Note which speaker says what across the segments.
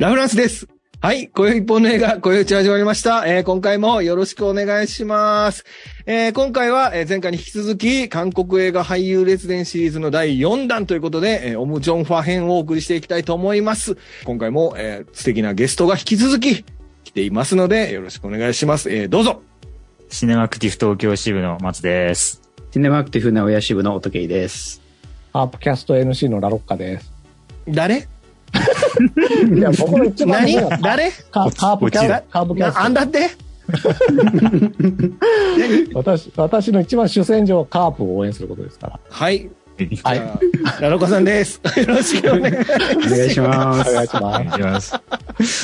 Speaker 1: ラフランスです。はい。今宵一本の映画、今宵打ち始まりました。えー今回もよろしくお願いします。えー今回は、えー前回に引き続き、韓国映画俳優列伝シリーズの第4弾ということで、えーオム・ジョンファ編をお送りしていきたいと思います。今回も、えー素敵なゲストが引き続き来ていますので、よろしくお願いします。えーどうぞ。
Speaker 2: シネマクティブ東京支部の松です。
Speaker 3: シネマアクティブな親支部の音圭です。
Speaker 4: ハープキャスト NC のラロッカです。
Speaker 1: 誰？
Speaker 4: いや、僕の一番
Speaker 1: 何？誰？
Speaker 4: カカープキャスト、カープキャス
Speaker 1: なあんだって？
Speaker 4: ト。私、私の一番主戦場はカープを応援することですから。
Speaker 1: はい。
Speaker 4: はい
Speaker 1: ラロカさんです。よろしくお願いします。
Speaker 3: お願いします。
Speaker 4: お願いし
Speaker 2: お
Speaker 4: ます。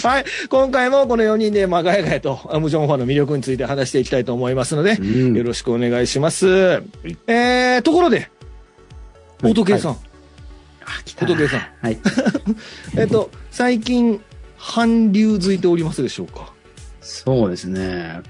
Speaker 1: はい。今回もこの4人で、まあ、ガヤガヤと、アムジョンファンの魅力について話していきたいと思いますので、
Speaker 3: うん
Speaker 1: よろしくお願いします。えー、ところで、
Speaker 3: はい
Speaker 1: 大時計さん、
Speaker 3: あ、来た。
Speaker 1: 仏さん
Speaker 3: はい。
Speaker 1: えっと、最近、韓流づいておりますでしょうか？
Speaker 3: そうですね。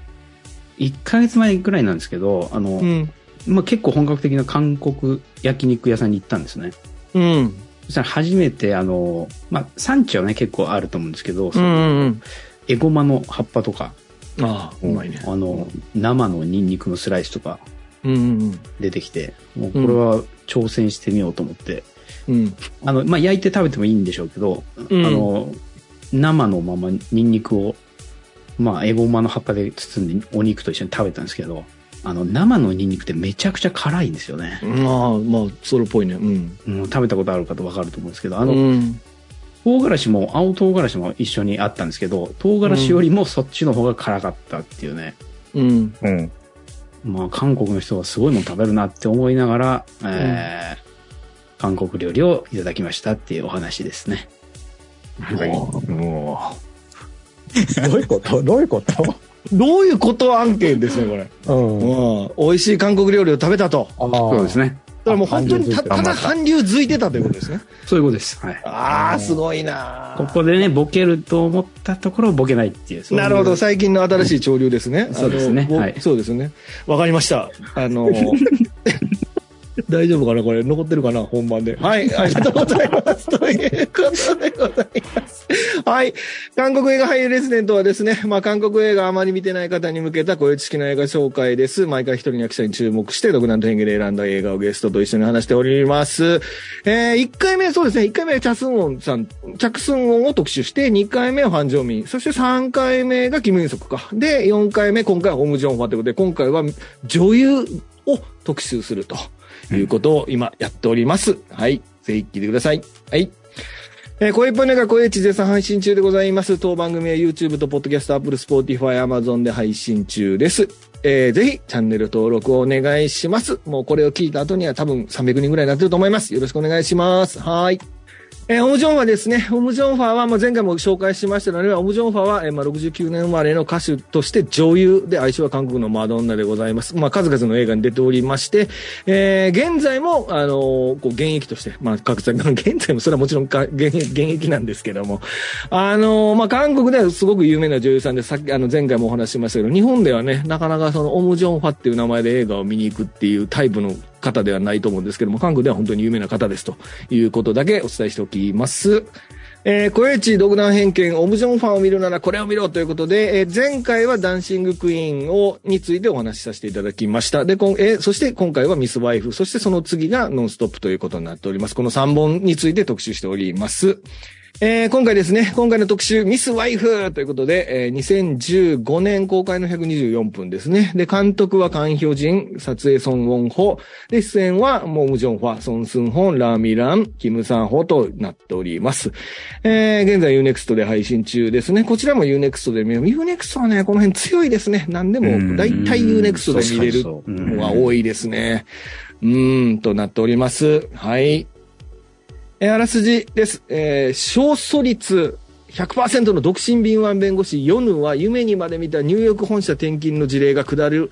Speaker 3: 1ヶ月前くらいなんですけど、あの、
Speaker 1: うん。
Speaker 3: まあ、結構本格的な韓国焼肉屋さんに行ったんですね。
Speaker 1: うん。
Speaker 3: そしたら初めて、あの、まあ、産地はね、結構あると思うんですけど、
Speaker 1: うんうんうん。
Speaker 3: エゴマの葉っぱとか、
Speaker 1: ああ、うまいね。
Speaker 3: あの、生のニンニクのスライスとか
Speaker 1: うんうん
Speaker 3: 出てきて、もうこれは挑戦してみようと思って、
Speaker 1: うん。うん。
Speaker 3: あの、まあ、焼いて食べてもいいんでしょうけど、
Speaker 1: うん
Speaker 3: あの、生のままニンニクを、まあ、エゴマの葉っぱで包んでお肉と一緒に食べたんですけど、あの、生のニンニクってめちゃくちゃ辛いんですよね。
Speaker 1: まあ、まあ、それっぽいね。うん。
Speaker 3: うん、食べたことある方わかると思うんですけど、あの、
Speaker 1: うん。
Speaker 3: 唐辛子も、青唐辛子も一緒にあったんですけど、唐辛子よりもそっちの方が辛かったっていうね。
Speaker 1: うん。
Speaker 2: うん。
Speaker 3: まあ、韓国の人はすごいもの食べるなって思いながら、えー韓国料理をいただきましたっていうお話ですね。
Speaker 2: も
Speaker 4: どういうこと？どういうこと？
Speaker 1: どういうこと案件ですね、これ。
Speaker 4: うん。
Speaker 1: うん。美味しい韓国料理を食べたと。
Speaker 4: あ
Speaker 3: そうです
Speaker 4: ね。
Speaker 3: ね。
Speaker 1: だからもう本当にたただ韓流づいてたということですね。
Speaker 3: そういうことです。はい。
Speaker 1: ああ、すごいな
Speaker 3: ここでね、ボケると思ったところをボケないっていう。
Speaker 1: なるほど。最近の新しい潮流ですね。
Speaker 3: そうですねはい
Speaker 1: そうですね。わかりました。あの、大丈夫かなこれ？残ってるかな本番で。はい。ありがとうございます。ということでございます。はい。韓国映画俳優レジデントはですね、まあ韓国映画あまり見てない方に向けたこういう知識の映画紹介です。毎回一人の役者に注目して、独断と偏見で選んだ映画をゲストと一緒に話しております。えー、1回目、そうですね、1回目はチャスンウォンさん、チャクスンウォンを特集して、2回目はファン・ジョンミン、そして3回目がキム・インソクか。で、4回目、今回はオム・ジョンファということで、今回は女優を特集するということを今やっております。はい。ぜひ聞いてください。はい。えー、声っぽいのが声地絶賛配信中でございます。当番組は YouTube と Podcast、Apple、Spotify、Amazon で配信中です。えー、ぜひチャンネル登録をお願いします。もうこれを聞いた後には多分300人ぐらいになってると思います。よろしくお願いします。はい。えーオムジョンファですね。オムジョンファは、まあ、前回も紹介しましたので、オムジョンファは、えーまあ、69年生まれの歌手として女優で、愛称は韓国のマドンナでございます。まあ、数々の映画に出ておりまして、えー現在も、あのーこう、現役として、まあ、各地、現在もそれはもちろんか現役現役なんですけども、あのーまあ、韓国ではすごく有名な女優さんで、さっき、あの、前回もお話ししましたけど、日本ではね、なかなかその、オムジョンファっていう名前で映画を見に行くっていうタイプの方ではないと思うんですけども、韓国では本当に有名な方ですということだけお伝えしておきます。えー、小市独断偏見、オムジョンファンを見るならこれを見ろということで、えー前回はダンシングクイーンを、についてお話しさせていただきました。で、こんえーそして今回はミスワイフ、そしてその次がノンストップということになっております。この3本について特集しております。えー今回ですね、今回の特集、ミス・ワイフということで、えー2015年公開の124分ですね。で、監督はカン・ヒョジン、撮影ソン・ウォンホ、で、出演はモム・ジョンファ、ソン・スンホン、ラーミラン、キム・サンホとなっております。えー現在 UNEXT で配信中ですね。こちらも UNEXT で見る。UNEXT はね、この辺強いですね。何でも、だいたい UNEXT で見れるのが多いですね。うーん、となっております。はい。えーあらすじです。えー勝訴率100%の独身敏腕弁護士ヨヌは夢にまで見たニューヨーク本社転勤の事例が下る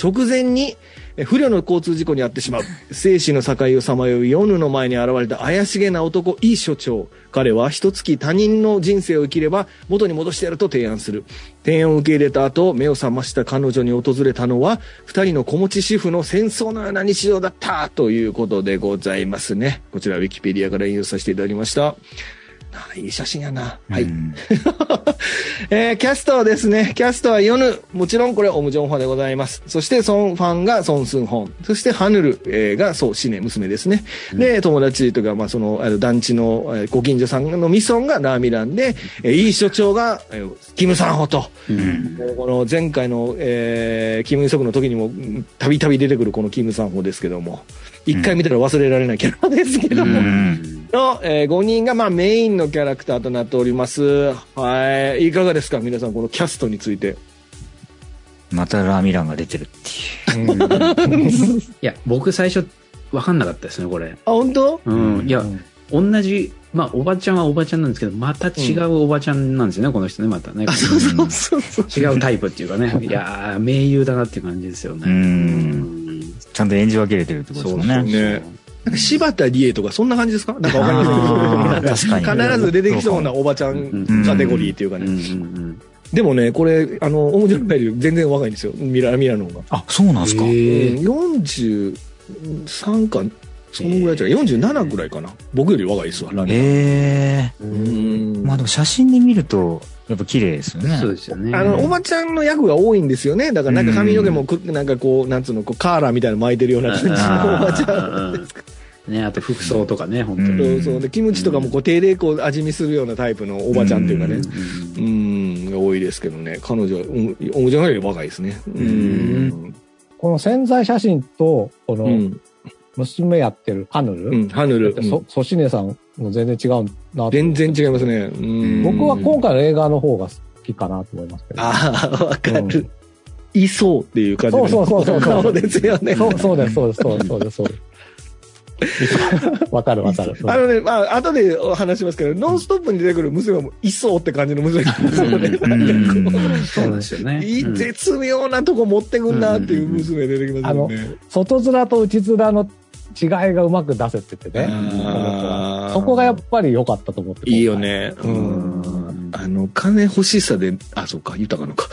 Speaker 1: 直前に不慮の交通事故に遭ってしまう。生死の境をさまようヨヌの前に現れた怪しげな男、イ所長。彼は一月他人の人生を生きれば元に戻してやると提案する。提案を受け入れた後、目を覚ました彼女に訪れたのは、二人の子持ち主婦の戦争のような日常だったということでございますね。こちらウィキペディアから引用させていただきました。あいい写真やな。はい。
Speaker 2: う ん
Speaker 1: えーキャストはですね、キャストはヨヌ、もちろんこれオムジョンファでございます。そしてソンファンがソンスンホン。そしてハヌル、えーがそう、シネ、娘ですね。で、友達というか、まあその、あの団地の、えーご近所さんのミソンがラーミランで、えー、イー所長が、えーキムサンホと。
Speaker 3: うん。
Speaker 1: この前回の、えーキム・イソクの時にもうんたびたび出てくるこのキム・サンホですけども、一回見たら忘れられないキャラですけども、
Speaker 2: うん
Speaker 1: の、え5人がまあメインのキャラクターとなっております。はい。いかがですか皆さんこのキャストについて。
Speaker 2: またラーミランが出てるっていう。
Speaker 3: いや、僕最初、わかんなかったですね、これ。
Speaker 1: あ、本当？
Speaker 3: うん。いや、同じ、まあ、おばちゃんはおばちゃんなんですけど、また違うおばちゃんなんですよね、この人ね、またね。
Speaker 1: あ、そうそうそうそう。
Speaker 3: 違うタイプっていうかね。いやー、盟友だなっていう感じですよね。
Speaker 2: うんちゃんと演じ分けれてるってことですもんね。
Speaker 1: ねなんか柴田理恵とかそんな感じですか？なんかわかりま
Speaker 2: あー
Speaker 1: せんけど。必ず出てきそうなおばちゃんカテゴリーっていうかね。
Speaker 3: ん
Speaker 1: でもね、これ、あの、面白いより全然若いんですよ。ミラ、ミラの方が。
Speaker 2: あ、そうなんですか？
Speaker 3: へー
Speaker 1: うん43か、そのぐらいじゃない、47ぐらいかな。僕より若いですわ、ランナー
Speaker 2: まあでも写真で見ると、やっぱ綺麗ですよね。
Speaker 3: そうですよね。
Speaker 1: あの、おばちゃんの役が多いんですよね。だからなんか髪の毛もく、なんかこう、なんつうの、こう、カーラーみたいなの巻いてるような感じのおばちゃん。
Speaker 3: ん。ね、あと服装とかね、本当
Speaker 2: うん
Speaker 3: に。
Speaker 1: そうそう。で、キムチとかもこう、手でこう、味見するようなタイプのおばちゃんっていうかね。
Speaker 3: うん
Speaker 1: うん、多いですけどね。彼女は、うんおもちゃんより若いですね。うん。
Speaker 4: この潜在写真と、この
Speaker 1: うん。
Speaker 4: 娘やってるハヌル、
Speaker 1: うん、ハヌル。うん
Speaker 4: そ、ソシネさんも全然違うなと
Speaker 1: 全然違いますね。うん。
Speaker 4: 僕は今回の映画の方が好きかなと思いますけど。
Speaker 1: ああ、わか
Speaker 4: うん
Speaker 1: る。いそうっていう感じの
Speaker 4: そうそうそうそう
Speaker 1: 顔ですよね。
Speaker 4: そう、そうです、そうです、そうです、そうです、そうです。わかるわかる。
Speaker 1: あのね、まあ、後でお話しますけど、ノンストップに出てくる娘もいそうって感じの娘なんですよね。
Speaker 3: そうなんですよね。
Speaker 1: 絶妙なとこ持ってくんなっていう娘出てきますよね。
Speaker 4: 外面と内面の違いがうまく出せててね。そこがやっぱり良かったと思って。
Speaker 1: いいよね。う
Speaker 3: うん
Speaker 1: ん。あの、金欲しさで、あ、そうか、豊かのか。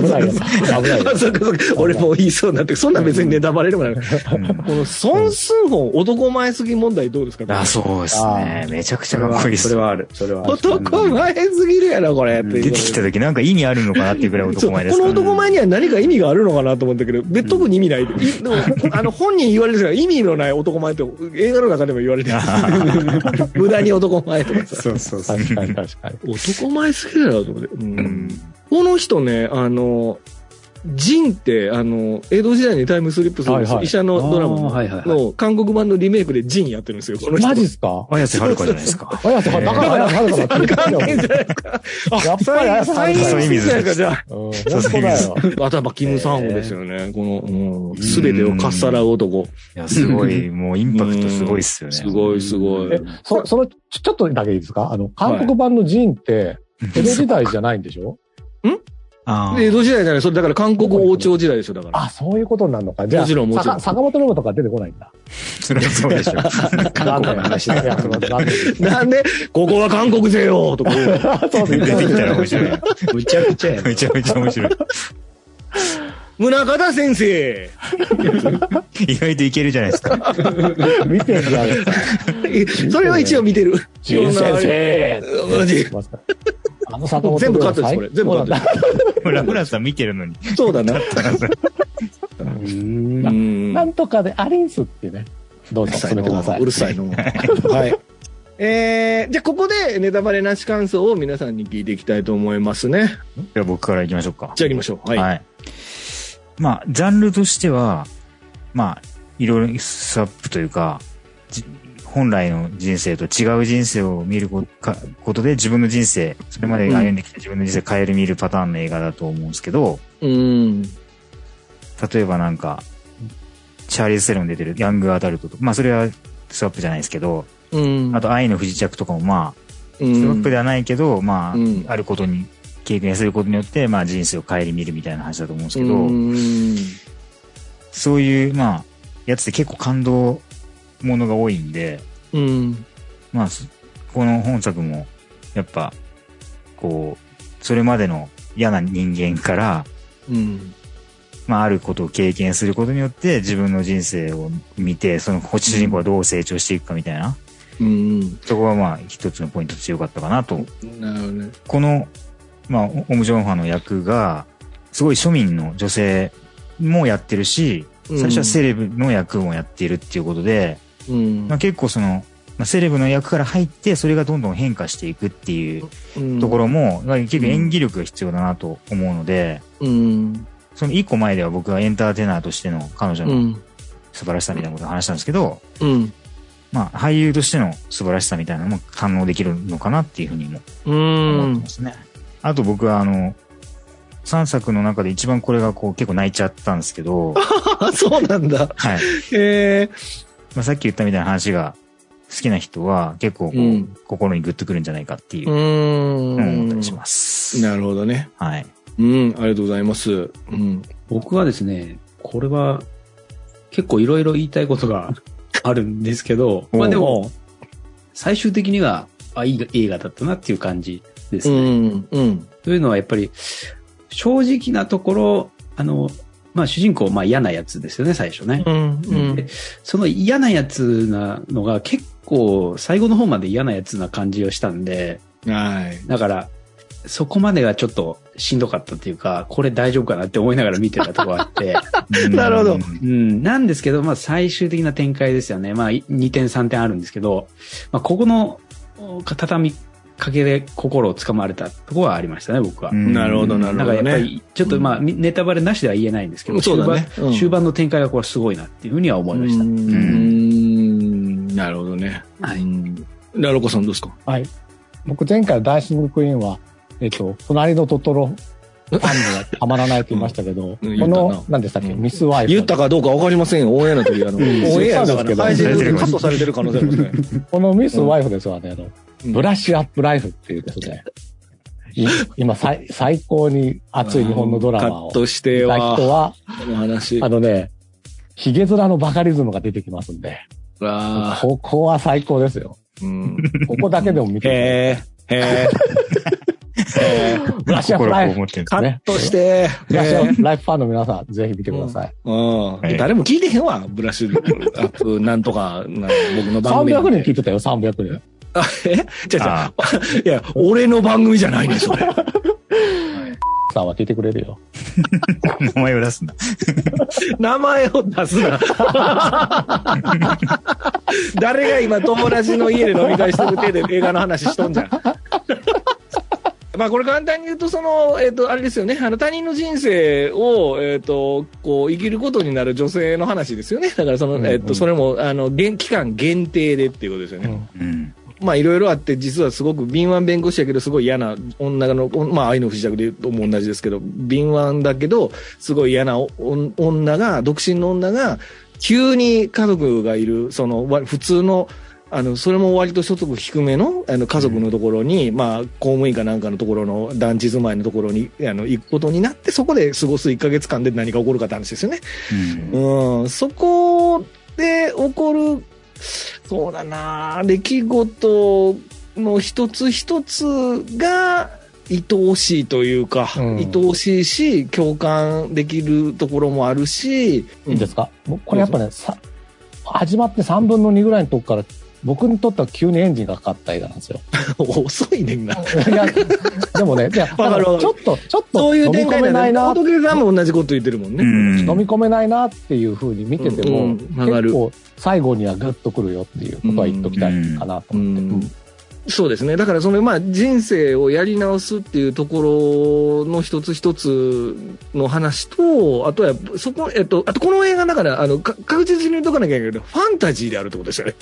Speaker 4: 危ないよ。危ないよ
Speaker 1: あ。そうかそうか俺も言いそうになって、そんなん別にネタバレでもない。この、孫ンホン男前すぎ問題どうですか？
Speaker 2: あ、そうですね。めちゃくちゃかっこいいです。
Speaker 3: それはある。それは。
Speaker 1: 男前すぎるやろ、これ。
Speaker 2: 出てきた時なんか意味あるのかなっていうぐらい男前です
Speaker 1: この男前には何か意味があるのかなと思ったけど、別特に意味ない。いでも あの、本人言われるんですが、意味のない男前って映画の中でも言われてる。無駄に男前とかさ。
Speaker 3: そうそうそう。
Speaker 4: 確かに確かに。
Speaker 1: 男前すぎるやろと思って。うん
Speaker 2: うん
Speaker 1: この人ね、あの、ジンって、あの、江戸時代にタイムスリップするんですよ
Speaker 4: はいはい
Speaker 1: 医者のドラ
Speaker 3: あーはいはい
Speaker 1: 韓国版のリメイクでジンやってるんですよ、この人。
Speaker 4: マジっすか
Speaker 2: 綾瀬はるかじゃないですか。
Speaker 4: 綾瀬はるか、だから綾瀬はるかだって
Speaker 1: 関係じゃないですか。
Speaker 4: やっぱり綾瀬はるか
Speaker 2: そういう意味です
Speaker 1: じゃないですか、じゃあ。
Speaker 4: うん、本当だよ。
Speaker 1: あとはまあ、キム・サンホですよね。この、すべてをかっさらう男。
Speaker 2: いや、すごい、もうインパクトすごいっすよね。
Speaker 1: すごい、すごい
Speaker 4: え。、そ、その、ちょっとだけいいですか？あの、韓国版のジンって、江戸時代じゃないんでしょ？
Speaker 2: あ
Speaker 1: で江戸時代じゃない、それだから韓国王朝時代ですよ、だから。
Speaker 4: あ、そういうことになるのか。じゃあ、
Speaker 1: もちろんもちろん
Speaker 4: 坂坂本龍馬とか出てこないんだ。
Speaker 2: それはそうでしょ。
Speaker 4: 韓国の話だ。いや、そのなんで
Speaker 1: なんで、ここは韓国ぜよとか言うの。
Speaker 4: そうです
Speaker 2: 出てきたら面白い。
Speaker 3: むちゃくちゃやね。
Speaker 2: めちゃめちゃ面白い。
Speaker 1: 宗像先生。
Speaker 2: 意外といけるじゃないですか。
Speaker 4: 見てるじゃないですか。
Speaker 1: それは一応見てる。
Speaker 4: 仁先生
Speaker 1: うん
Speaker 4: あの坂本
Speaker 1: 全部カットです、これ。全部カットです。
Speaker 2: ほら、フランスさん見てるのに。
Speaker 1: そうだな。
Speaker 3: うん
Speaker 1: うん
Speaker 4: なんとかでアリンスってね。どうぞ、進めてください。
Speaker 1: うるさいの。はい。えー、じゃあここでネタバレなし感想を皆さんに聞いていきたいと思いますね。
Speaker 2: では僕から行きましょうか。
Speaker 1: じゃあ行きましょう。はい。
Speaker 2: はい。まあ、ジャンルとしては、まあ、いろいろスワップというか、じ本来の人生と違う人生を見ることで自分の人生、それまで歩んできた自分の人生変える見るパターンの映画だと思うんですけど、
Speaker 1: うん。
Speaker 2: 例えばなんか、チャーリーズ・セロン出てるヤングアダルトとか、まあそれはスワップじゃないですけど、
Speaker 1: うん。
Speaker 2: あと愛の不時着とかもまあ、
Speaker 1: うん、
Speaker 2: スワップではないけど、まあ、
Speaker 1: うん
Speaker 2: あることに経験することによって、まあ人生を顧みるみたいな話だと思うんですけど、
Speaker 1: うん。
Speaker 2: そういう、まあ、やつって結構感動ものが多いんで、
Speaker 1: うん。
Speaker 2: まあ、すこの本作も、やっぱ、こう、それまでの嫌な人間から、
Speaker 1: うん。
Speaker 2: まあ、あることを経験することによって、自分の人生を見て、その主人公はどう成長していくかみたいな、
Speaker 1: うん。
Speaker 2: そこはまあ一つのポイントとしてよかったかなと。
Speaker 1: なるほどね。
Speaker 2: この、まあ、オムジョンファの役が、すごい庶民の女性もやってるし、最初はセレブの役もやっているっていうことで、
Speaker 1: うん
Speaker 2: まあ、結構その、まあ、セレブの役から入って、それがどんどん変化していくっていうところも、まあ結構演技力が必要だなと思うので、
Speaker 1: うん。
Speaker 2: その一個前では僕はエンターテイナーとしての彼女の
Speaker 1: うん。
Speaker 2: 素晴らしさみたいなことを話したんですけど、
Speaker 1: うん。
Speaker 2: まあ俳優としての素晴らしさみたいなのも堪能できるのかなっていうふうにも
Speaker 1: うん
Speaker 2: 思ってま。すね。あと僕はあの、3作の中で一番これがこう結構泣いちゃったんですけど、
Speaker 1: あ、そうなんだ。
Speaker 2: はい。
Speaker 1: へえ。
Speaker 2: まあ、さっき言ったみたいな話が好きな人は結構こう、
Speaker 1: うん
Speaker 2: 心にグッとくるんじゃないかっていう思ったりし
Speaker 1: ん。
Speaker 2: ます。
Speaker 1: なるほどね。
Speaker 2: はい。
Speaker 1: うん。ありがとうございます。うん。
Speaker 3: 僕はですね、これは結構いろいろ言いたいことが あるんですけど、まあでも、最終的には、あ、いい映画だったなっていう感じです
Speaker 1: う
Speaker 3: ね。
Speaker 1: ん。うん。
Speaker 3: というのはやっぱり、正直なところ、あの、まあ主人公、まあ嫌なやつですよね、最初ね。
Speaker 1: うん。うん
Speaker 3: でその嫌なやつなのが結構最後の方まで嫌なやつな感じをしたんで、
Speaker 1: はい。
Speaker 3: だから、そこまでがちょっとしんどかったっていうか、これ大丈夫かなって思いながら見てたとこあって、
Speaker 1: なるほど
Speaker 3: うん、なんですけど、まあ最終的な展開ですよね。まあ2点3点あるんですけど、まあここのお畳みかけで心をつかまれたところはありましたね、僕は。
Speaker 2: うん
Speaker 1: なるほどなるほど
Speaker 3: だからやっぱり、ちょっとまあ、みネタバレなしでは言えないんですけど、
Speaker 1: そうだね
Speaker 3: 終盤
Speaker 1: うん
Speaker 3: 終盤の展開がこれすごいなっていうふうには思いました。
Speaker 1: うん。なるほどね。
Speaker 3: はい
Speaker 1: うん。ラロコさんどうですか？
Speaker 4: はい。僕前回のダイシングクイーンは、えっと、隣のトトロファンにはたまらないと言いましたけど、この、何でしたっけ、
Speaker 1: うん
Speaker 4: ミスワイフ。
Speaker 1: 言ったかどうかわかりませんよ。オンエアの時、あの、オ
Speaker 4: ん
Speaker 1: ンエア
Speaker 2: ですけど
Speaker 1: でカットされてる可能性ありますね。
Speaker 4: このミスワイフですわね、あの、
Speaker 1: うん
Speaker 4: ブラッシュアップライフっていうですね、い今最、最高に熱い日本のドラマを
Speaker 1: カットして
Speaker 4: 見た
Speaker 1: は、
Speaker 4: 人は、
Speaker 1: この話。
Speaker 4: あのね、ヒゲ面のバカリズムが出てきますんで、
Speaker 1: あ
Speaker 4: ここは最高ですよ。
Speaker 1: ーうん。
Speaker 4: ここだけでも見てください
Speaker 1: へえ、へえ。
Speaker 4: ブラッシュアップ
Speaker 2: 心
Speaker 4: ライフ。
Speaker 1: カ
Speaker 2: ね
Speaker 1: ッ。トして、
Speaker 4: ブラッシュア
Speaker 1: へ
Speaker 4: ップライフファンの皆さん、ぜひ見てください。
Speaker 1: うん
Speaker 2: い
Speaker 1: 誰も聞いてへんわ、ブラッシュアップなんとか、な 僕の番組。
Speaker 4: 300人聞いてたよ、300人。
Speaker 1: あ、え？じゃあ
Speaker 2: あ
Speaker 1: じゃあいや、俺の番組じゃないね、それ。
Speaker 4: さんは聞いてくれるよ。
Speaker 2: 名前を出すんだ。
Speaker 1: 名前を出すな。誰が今友達の家で飲み会してる手で映画の話しとんじゃん。まあこれ簡単に言うと、その、えっ、と、あれですよね。あの、他人の人生を、えっ、と、こう、生きることになる女性の話ですよね。だからその、
Speaker 4: うんうん
Speaker 1: えっ、と、それも、あの、限期間限定でっていうことですよね。
Speaker 2: うん。
Speaker 1: まあいろいろあって、実はすごく敏腕弁護士やけど、すごい嫌な女の、まあ愛の不時着で言うとも同じですけど、敏腕だけど、すごい嫌なお女が、独身の女が、急に家族がいる、その、わ普通の、あの、それも割と所得低めの、あの、家族のところに、まあ、公務員かなんかのところの団地住まいのところに、あの、行くことになって、そこで過ごす1ヶ月間で何が起こるかって話ですよね。
Speaker 2: うん。
Speaker 1: うん、そこで起こる、そうだな、出来事の一つ一つが、愛おしいというか、
Speaker 4: うん。
Speaker 1: 愛おしいし、共感できるところもあるし、
Speaker 4: いいですか、もうこれやっぱね、さ始まって3分の2ぐらいのとこから、僕にとっては急にエンジンがかかった映画なんですよ。
Speaker 1: 遅いねんな。
Speaker 4: いや、でもね、いや、
Speaker 1: わかるわかる
Speaker 4: ちょっと、ちょっと
Speaker 1: そういう
Speaker 4: 飲み込。めないな、
Speaker 1: 仏さんも同じこと言ってるもんね。
Speaker 2: うん
Speaker 4: 飲み込めないなっていうふうに見てても、結構最後にはグッとくるよっていうことは言っときたいかなと
Speaker 1: う
Speaker 4: 思って。
Speaker 1: んそうですね。だからそのまあ人生をやり直すっていうところの一つ一つの話と、あとはそこ、えっと、あとこの映画だから、あの、か確実に言うとかなきゃいけないけど、ファンタジーであるってことですよね。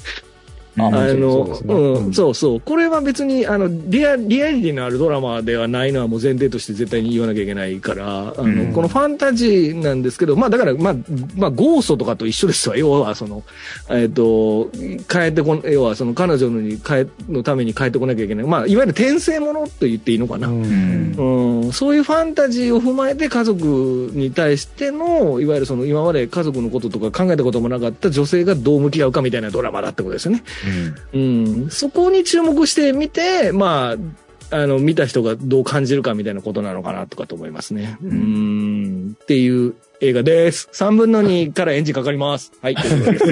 Speaker 4: あ
Speaker 1: の、
Speaker 4: ね
Speaker 1: うん、
Speaker 4: うん
Speaker 1: そうそう。これは別に、あの、リア、リアリティのあるドラマではないのはもう前提として絶対に言わなきゃいけないから、あの、
Speaker 2: うん
Speaker 1: このファンタジーなんですけど、まあだから、まあ、まあ、ゴーストとかと一緒ですわ。要は、その、えっ、と、変えてこん、要はその彼女のに変え、のために変えてこなきゃいけない。まあ、いわゆる転生ものと言っていいのかな。
Speaker 4: う
Speaker 2: うんん
Speaker 1: うん、そういうファンタジーを踏まえて家族に対しての、いわゆるその今まで家族のこととか考えたこともなかった女性がどう向き合うかみたいなドラマだってことですよね。うん、そこに注目してみて、まあ、あの、見た人がどう感じるかみたいなことなのかなとかと思いますね。うん、っていう映画です。3分の2からエンジンかかります。はい。ということです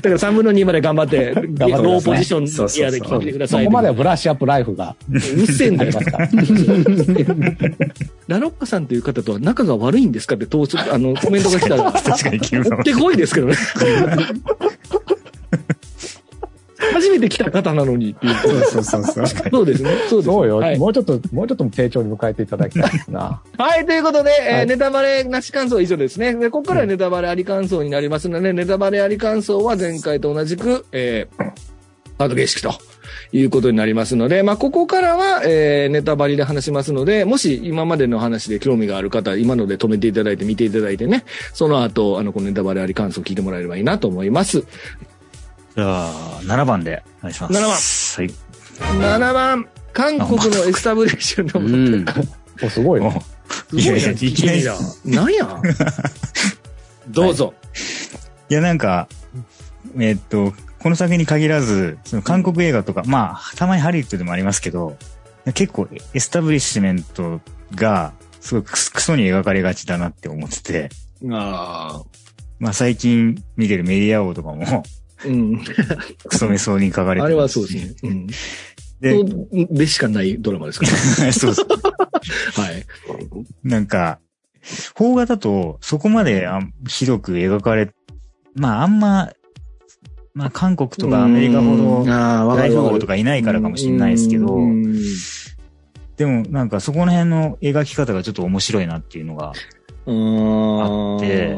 Speaker 1: から3分の2まで頑張って、ローポジションエアで決めてください。
Speaker 4: そこまではブラッシュアップライフが
Speaker 1: うっせえんだよ。ラロッカさんという方とは仲が悪いんですかって、当初、あの、コメントが来たら、
Speaker 2: 確かに急な
Speaker 1: 持ってこいですけどね。初めて来た方なのにっていう。
Speaker 3: そうそうそう。
Speaker 1: そうですね。そうですね。
Speaker 4: そうよ、
Speaker 1: はい
Speaker 4: もうちょっと、もうちょっと丁重に迎えていただきたいですな。
Speaker 1: はい、ということで、えー
Speaker 4: はい
Speaker 1: ネタバレなし感想は以上ですね。で、ここからはネタバレあり感想になりますので、ネタバレあり感想は前回と同じく、えー、カード形式ということになりますので、まあ、ここからは、えー、ネタバレで話しますので、もし今までの話で興味がある方、今ので止めていただいて見ていただいてね、その後、あの、このネタバレあり感想を聞いてもらえればいいなと思います。
Speaker 2: じゃあ、7番でお願いします。
Speaker 1: 7番
Speaker 2: はい。
Speaker 1: 7番、韓国のエスタブリッシュ
Speaker 3: う
Speaker 1: の、
Speaker 3: ん。
Speaker 4: おすごい。
Speaker 1: すごいな、
Speaker 2: いやいきなり
Speaker 1: なんや？どうぞ。
Speaker 2: いや、なんか、えっと、この作に限らず、その韓国映画とか、まあ、たまにハリウッドでもありますけど、結構エスタブリッシュメントが、すごいクソに描かれがちだなって思ってて、
Speaker 1: ああ。
Speaker 2: まあ最近見てるメディア王とかも、
Speaker 1: うん。
Speaker 2: クソめそうに書かれてる
Speaker 1: あれはそうですね。うん。
Speaker 2: で、
Speaker 1: でしかないドラマですから。
Speaker 2: そうそう。
Speaker 1: はい。
Speaker 2: なんか、邦画だと、そこまであひどく描かれ、まああんま、まあ韓国とかアメリカほど大富豪とかいないからかもしれないですけど
Speaker 1: う、ん
Speaker 2: でもなんかそこの辺の描き方がちょっと面白いなっていうのが、
Speaker 1: あ
Speaker 2: って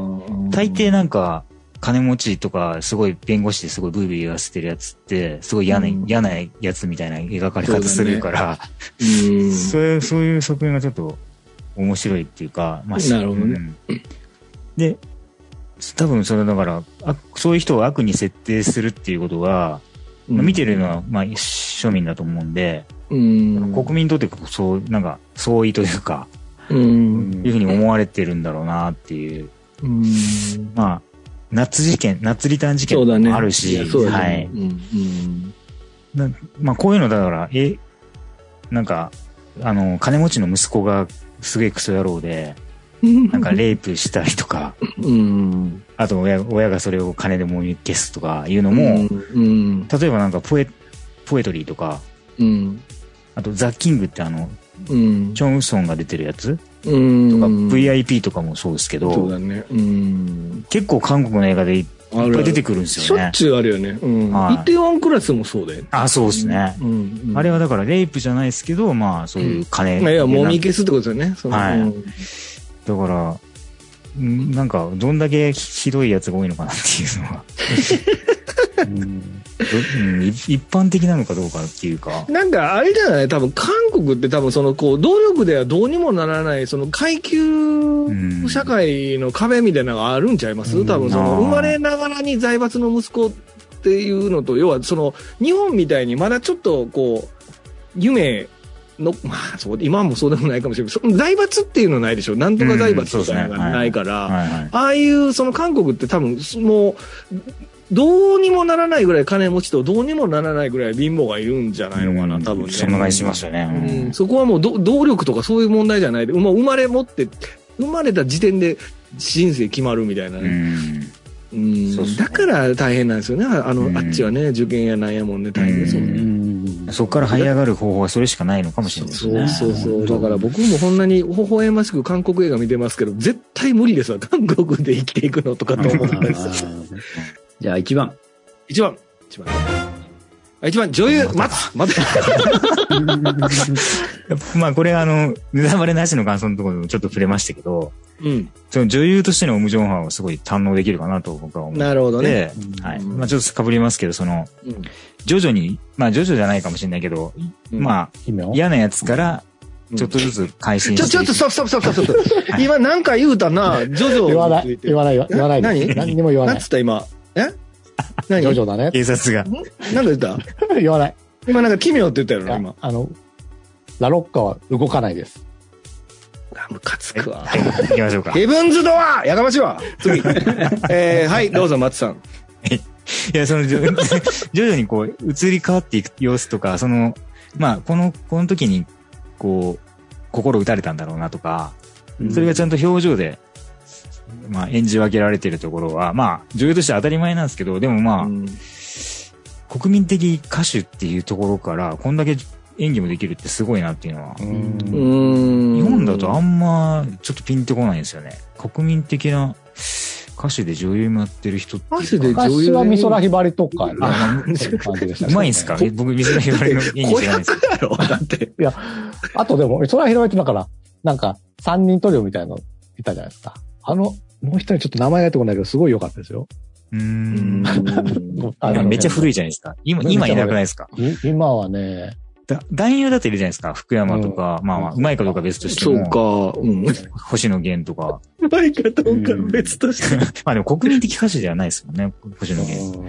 Speaker 2: 大抵なんか、金持ちとか、すごい弁護士ですごいブービー言わせてるやつって、すごい嫌な、
Speaker 1: うん
Speaker 2: 嫌なやつみたいな描かれ方するから、
Speaker 1: うん
Speaker 2: そういう、そういう側面がちょっと面白いっていうか、まあ、
Speaker 1: なるほどね
Speaker 2: うんで、多分それだから、あそういう人を悪に設定するっていうことは、まあ見てるのは、まあ、庶民だと思うんで、
Speaker 1: うん。
Speaker 2: 国民にとってそう、なんか、相違というか、
Speaker 1: うん。
Speaker 2: いうふうに思われてるんだろうなっていう。
Speaker 1: うん。
Speaker 2: まあ、夏事件、夏リターン事件。もあるし、
Speaker 1: ね。
Speaker 2: はい。
Speaker 1: うんうん
Speaker 2: なまあ、こういうのだから、え、なんか、あの、金持ちの息子がすげえクソ野郎で、なんかレイプしたりとか、
Speaker 1: うん。
Speaker 2: あと親親がそれを金でもみ消すとかいうのも、
Speaker 1: うん。
Speaker 2: 例えばなんかポエ、ポエトリーとか、
Speaker 1: うん。
Speaker 2: あとザ・キングってあの、
Speaker 1: うん。
Speaker 2: チョン・ウソンが出てるやつ
Speaker 1: うん。
Speaker 2: とか、VIP とかもそうですけ
Speaker 1: そう
Speaker 2: ど、
Speaker 1: だね。うん。
Speaker 2: 結構韓国の映画でいっ
Speaker 1: あ
Speaker 2: ぱい出てくるんですよね。
Speaker 1: しょっちゅうあるよね。うん。
Speaker 2: はい
Speaker 1: イテウォンクラスもそうだよね。
Speaker 2: あ、そうですね。
Speaker 1: うん。
Speaker 2: あれはだからレイプじゃないですけど、まあそういう金。
Speaker 1: いや、もみ消すってことですよね。
Speaker 2: はい
Speaker 1: うん
Speaker 2: だから、んなんか、どんだけひどいやつが多いのかなっていうのは、
Speaker 4: うん。
Speaker 2: 一般的なのかどうかっていうか。
Speaker 1: なんか、あれじゃない？多分、韓国って多分、その、こう、努力ではどうにもならない、その、階級
Speaker 2: ん
Speaker 1: 社会の壁みたいなのがあるんちゃいます？多分、その、生まれながらに財閥の息子っていうのと、要は、その、日本みたいにまだちょっと、こう、夢の、まあ、そう、今もそうでもないかもしれない。その財閥っていうのないでしょなんとか財閥みたいなのがないから。ああいう、その韓国って多分、もう、どうにもならないぐらい金持ちとどうにもならないぐらい貧乏がいるんじゃないのかな、
Speaker 2: うん
Speaker 1: 多分ね。
Speaker 2: そしますよね。うん
Speaker 1: うん、そこはもうど動力とかそういう問題じゃないで、もう生まれ持って、生まれた時点で人生決まるみたいな
Speaker 2: う
Speaker 1: ね。
Speaker 2: ん。
Speaker 1: うん
Speaker 2: そうそう
Speaker 1: だから大変なんですよね。あの、
Speaker 2: うん
Speaker 1: あっちはね、受験やなんやもんね、大変ですね。
Speaker 3: うん
Speaker 2: そこから這い上がる方法はそれしかないのかもしれないですね。
Speaker 1: そうそうそう。だから僕もこんなに微笑ましく韓国映画見てますけど、絶対無理ですわ。韓国で生きていくのとかと思ったんですよ。
Speaker 3: じゃあ1番。
Speaker 1: 一番。一番。あ一番、女優、待つ待て。
Speaker 2: まあこれあの、ネタバレなしの感想のところでもちょっと触れましたけど、
Speaker 1: うん。
Speaker 2: その女優としてのオムジョンハンはすごい堪能できるかなと僕は思って。
Speaker 1: なるほどね。
Speaker 2: はい。
Speaker 1: うん
Speaker 2: まあちょっと被りますけど、その、
Speaker 1: うん
Speaker 2: 徐々に、まあ徐々じゃないかもしれないけど、
Speaker 1: うん
Speaker 2: まあ嫌なやつから、ちょっとずつ改心
Speaker 1: ちょ、
Speaker 2: していく。
Speaker 1: ちょっと、ストップ、ストップ、ストップ、ストップ。今なんか言うたな、ジョジョ
Speaker 4: 言わない、言わない、言わない。
Speaker 1: 何？
Speaker 4: 何にも言わない
Speaker 1: なんつっ。た今？え？何？
Speaker 4: ジョジョだね。
Speaker 2: 警察が。
Speaker 1: なんか言った？
Speaker 4: 言わない。
Speaker 1: 今なんか奇妙って言ったよ今。
Speaker 4: あの、ラロッカは動かないです。
Speaker 1: あ、ムカつくわ。
Speaker 2: はい、行きましょうか。
Speaker 1: ヘブンズドアやかましいわ。次。えー、はい、どうぞ、松さん。
Speaker 2: いや、その、徐々 徐々にこう、移り変わっていく様子とか、その、まあ、この、この時に、こう、心打たれたんだろうなとか、それがちゃんと表情でまあ演じ分けられてるところは、まあ女優としては当たり前なんですけど、でもまあ、
Speaker 1: うん
Speaker 2: 国民的歌手っていうところから、こんだけ演技もできるってすごいなっていうのは、日本だとあんまちょっとピンとこないんですよね。国民的な歌手で女優もやってる人って。
Speaker 1: 歌手で
Speaker 4: 昔は美空ひばりとか、
Speaker 2: あ
Speaker 4: そう
Speaker 2: まいんすか？え僕、水野ひばりの演技知らないですけど。
Speaker 1: だろだって。
Speaker 4: あとでも、美空ひばりってだから、なんか、三人トリオみたいなのいたじゃないですか。あの、もう一人ちょっと名前が出てこないけど、すごい良かったですよ。
Speaker 2: うーん。めっちゃ古
Speaker 4: い。
Speaker 2: いじゃないですか。今、今いなくないですか？
Speaker 4: い今はね、
Speaker 2: だ男優だっているじゃないですか。福山とか、まあまあ、うまいかどうか別として
Speaker 1: そう
Speaker 2: も。
Speaker 1: か。うん。
Speaker 2: 星野源とか。
Speaker 1: うまいかどうか別として。
Speaker 2: まあでも国民的歌手ではないですもんね。星野源。
Speaker 4: うん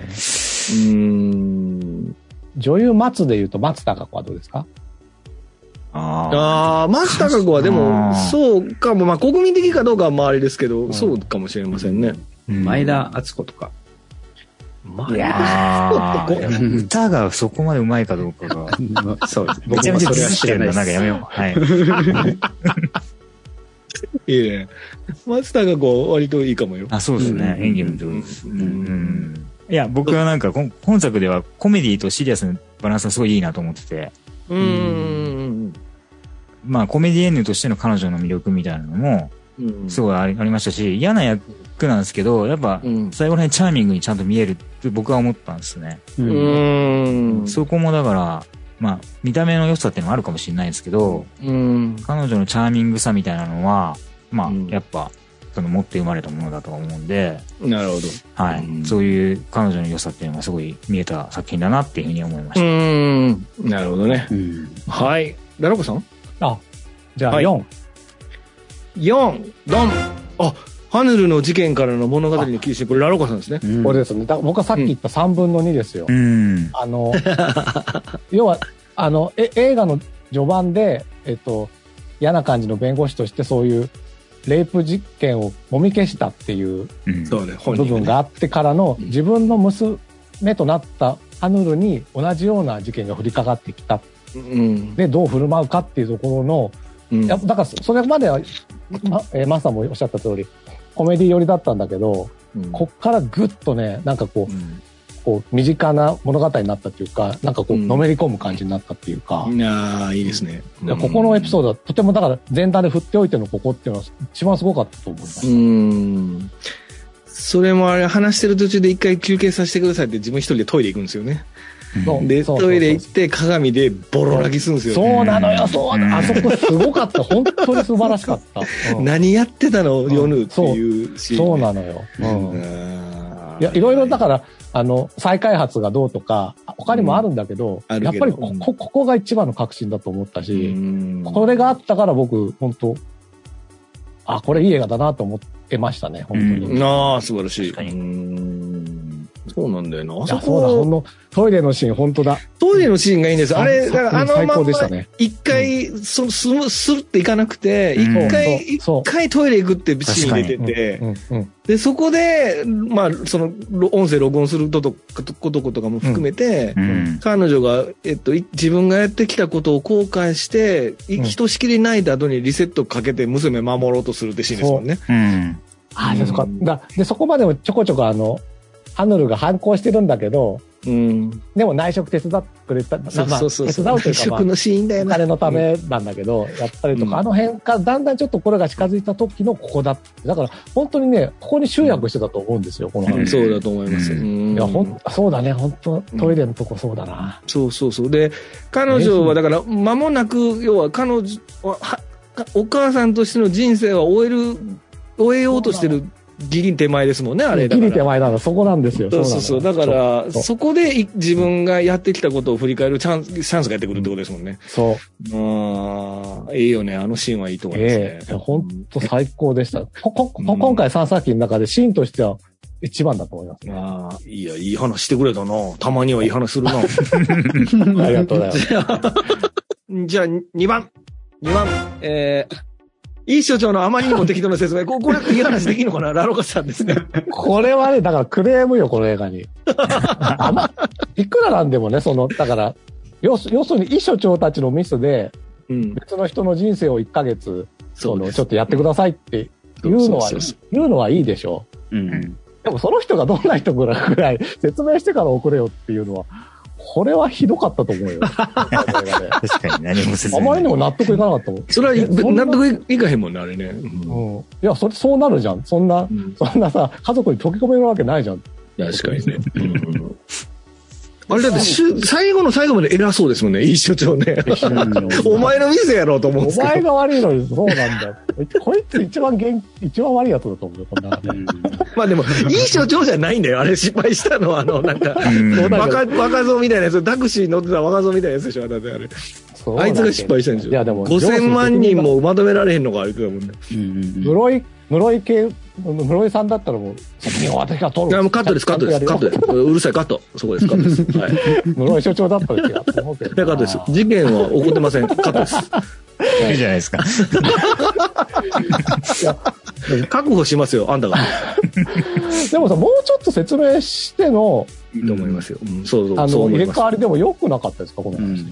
Speaker 1: うん。
Speaker 4: 女優松で言うと松たか子はどうですか？
Speaker 2: ああ。
Speaker 1: ああ、松たか子はで
Speaker 2: あ
Speaker 1: も、
Speaker 2: ー
Speaker 1: そうかも、まあ国民的かどうかはまああれですけど、
Speaker 4: ん
Speaker 1: そうかもしれませんね。
Speaker 3: 前田敦子とか。
Speaker 1: まあ
Speaker 2: いや
Speaker 1: こ
Speaker 2: ー 歌がそこまでうまいかどうかが。
Speaker 3: そうです。
Speaker 2: めちゃめちゃディ
Speaker 3: 僕もそれは
Speaker 2: スってるんだ。なんかやめよう。はい。
Speaker 1: いいね。松たか子は割といいかもよ。
Speaker 2: あ、そうですね。
Speaker 1: うん
Speaker 2: 演技も上手です。
Speaker 1: う
Speaker 2: うんん。いや、僕はなんかこん、本作ではコメディとシリアスのバランスがすごいいいなと思ってて、
Speaker 1: うん。
Speaker 2: まあコメディエンヌとしての彼女の魅力みたいなのも、
Speaker 1: うん。
Speaker 2: すごいありありましたし、嫌な役なんですけど、やっぱ
Speaker 1: うん。
Speaker 2: 最後ら辺チャーミングにちゃんと見えるって僕は思ったんですね。
Speaker 3: う。
Speaker 1: うんん。
Speaker 2: そこもだから、まあ見た目の良さっていうのもあるかもしれないですけど、
Speaker 1: うん。
Speaker 2: 彼女のチャーミングさみたいなのは、まあ
Speaker 1: うん
Speaker 2: やっぱ、その持って生まれたものだとは思うんで、
Speaker 1: なるほど。
Speaker 2: はい、
Speaker 1: うん
Speaker 2: そういう彼女の良さっていうのがすごい見えた作品だなっていうふうに思いまし
Speaker 1: う
Speaker 2: た。
Speaker 1: ん。なるほどね。
Speaker 3: うん。
Speaker 1: はい。ラロコさん？
Speaker 4: あ、じゃあ
Speaker 1: はい
Speaker 4: 4。
Speaker 1: ?4、ドンあ、ハヌルの事件からの物語の記事、これラロコさんですね。
Speaker 3: うん
Speaker 4: これですね。だ僕はさっき言った3分の2ですよ。
Speaker 2: うん。
Speaker 4: あの、要は、あの、え映画の序盤で、えっと、嫌な感じの弁護士としてそういうレイプ実験をもみ消したっていう
Speaker 2: うん
Speaker 1: そうね、本
Speaker 4: 部。分があってからの
Speaker 1: うん
Speaker 4: 自分の娘となったハヌルに同じような事件が降りかかってきた。
Speaker 1: うん。
Speaker 4: で、どう振る舞うかっていうところの、
Speaker 1: うん
Speaker 4: やっぱだからそれまでは、ま、えーマスさんもおっしゃった通り、コメディ寄りだったんだけど、
Speaker 1: うん
Speaker 4: こっからぐっとね、なんかこう、
Speaker 1: うん
Speaker 4: こう身近な物語になったっていうか、なんかこう、
Speaker 1: うん
Speaker 4: のめり込む感じになったっていうか、
Speaker 1: いやーいいですね。
Speaker 4: ここのエピソードはとてもだから全体で振っておいてのここっていうのは一番すごかったと思います。
Speaker 1: うん。それもあれ、話してる途中で一回休憩させてくださいって自分一人でトイレ行くんですよね。
Speaker 4: そう
Speaker 1: で、トイレ行って鏡でボロ泣きするんですよ。
Speaker 4: そうなのよ、そう
Speaker 2: うん。
Speaker 4: あそこすごかった。本当に素晴らしかった。うん。
Speaker 1: 何やってたの、夜っていうシーン。
Speaker 4: そうなのよ。いや、いろいろだから、あの、再開発がどうとか、他にもあるんだけど、やっぱりここ、ここが一番の革新だと思った
Speaker 1: う
Speaker 4: し、
Speaker 1: ん。
Speaker 4: これがあったから僕、本当あ、これいい映画だなと思ってましたね、本当に。
Speaker 1: ああ、素晴らしい。
Speaker 2: 確かに。
Speaker 1: うんそうなんだよな。あそ
Speaker 4: や、そうだ、ほん
Speaker 1: こ、
Speaker 4: の、トイレのシーン、本当だ。
Speaker 1: トイレのシーンがいいんです。あれ、だからあの
Speaker 4: 最
Speaker 1: まんま、
Speaker 4: 高でしたね。
Speaker 1: 一回、そすむ、するっていかなくて、
Speaker 2: うん
Speaker 1: 一回、一回トイレ行くってシーン出て
Speaker 4: うん
Speaker 1: て、
Speaker 4: うんうん
Speaker 1: で、そこで、まあ、その、ろ音声録音することとことことかも含めて、
Speaker 2: うん。
Speaker 1: 彼女が、えっと、い自分がやってきたことを後悔して、い
Speaker 4: うん
Speaker 1: ひとしきり泣いた後にリセットかけて娘守ろうとするってシーンですもんね。
Speaker 2: うん。
Speaker 4: ああ、そっか。だで、そこまでもちょこちょこあの、ハヌルが反抗してるんだけど、
Speaker 1: うん。
Speaker 4: でも内職手伝ってくれた、まあ
Speaker 1: そうそうそうそう。
Speaker 4: 手伝うというか、まあ
Speaker 1: 食のシーンだよな。
Speaker 4: お金のためなんだけど、やったりとか、
Speaker 1: うん
Speaker 4: あの辺からだんだんちょっとこれが近づいた時のここだって。だから、本当にね、ここに集約してたと思うんですよ、この
Speaker 1: うん
Speaker 4: 話。
Speaker 1: そうだと思います。
Speaker 2: うん
Speaker 1: うん
Speaker 4: いや、ほん、そうだね、本当トイレのとこそうだな。
Speaker 1: そうそうそう。で、彼女はだから、間もなく、要は彼女は、はお母さんとしての人生は終える、終えようとしてるギリ手前ですもんね、あれだ
Speaker 4: ギ。リ手前なの、そこなんですよ。
Speaker 1: そうそうそう。だから、
Speaker 4: そ
Speaker 1: こでい自分がやってきたことを振り返るチャンス、チャンスがやってくるってことですもんね。
Speaker 4: そう。
Speaker 1: ああ、いいよね。あのシーンはいいと思いますね
Speaker 4: ええ。本当最高でした。こここ今回3作品の中でシーンとしては一番だと思いますね。
Speaker 1: ああ、いや、いい話してくれたな。たまにはいい話するな。
Speaker 4: ありがとうございます。
Speaker 1: じゃあ、じゃあ、2番。2番。えー、いい所長のあまりにも適当な説明。ここれ、いい話できるのかな？ラロカさんですね。
Speaker 4: これはね、だからクレームよ、この映画に。あま、いくらなんでもね、その、だから、要す要するに、医所長たちのミスで、
Speaker 1: うん。
Speaker 4: 別の人の人生を1ヶ月、その、ちょっとやってくださいって言うのは言うのはいいでしょ
Speaker 3: うん。
Speaker 4: でもその人がどんな人ぐらい説明してから送れよっていうのは、これはひどかったと思うよ。
Speaker 2: 確かに何も説
Speaker 4: あ
Speaker 2: 明ない
Speaker 4: まりにも納得いかなかったもん。
Speaker 1: それは納得いかへんもんね、あれね。うん
Speaker 4: うん。いや、それ、そうなるじゃん。そんな、
Speaker 1: うん
Speaker 4: そんなさ、家族に溶け込めるわけないじゃん。
Speaker 1: 確かにね。うんあれだってしゅ、最後の最後まで偉そうですもんね、いい所長ね。お前の店やろうと思うんですけど。
Speaker 4: お前が悪いのにそうなんだよ。こいつ一番元一番悪いやつだと思うよ、こんな。
Speaker 1: まあでも、いい所長じゃないんだよ。あれ失敗したのは、あの、なんか、
Speaker 2: うん
Speaker 1: 若、若造みたいなやつ、タクシー乗ってた若造みたいなやつでしょ、だってあれ。あいつが失敗したんでしょ。
Speaker 4: いや、でも、
Speaker 1: 5000万人もまとめられへんのか、言ってたもんね。
Speaker 4: 室井、室井系、室井さんだったらもう、責任を私が取る。
Speaker 1: いや、もうカットです、カットです、カットです。うるさい、カット。そこです、カットです。はい。
Speaker 4: 室井所長だったら違うと思うけど
Speaker 1: いやカットです。事件は起こってません。カットです。
Speaker 2: いいじゃないですか。
Speaker 1: 確保しますよ、あんたが。
Speaker 4: でもさ、もうちょっと説明しての、
Speaker 1: いいと思いますよ。うん、そうそう、
Speaker 4: あの、入れ替。わりでも良くなかったですか、この話。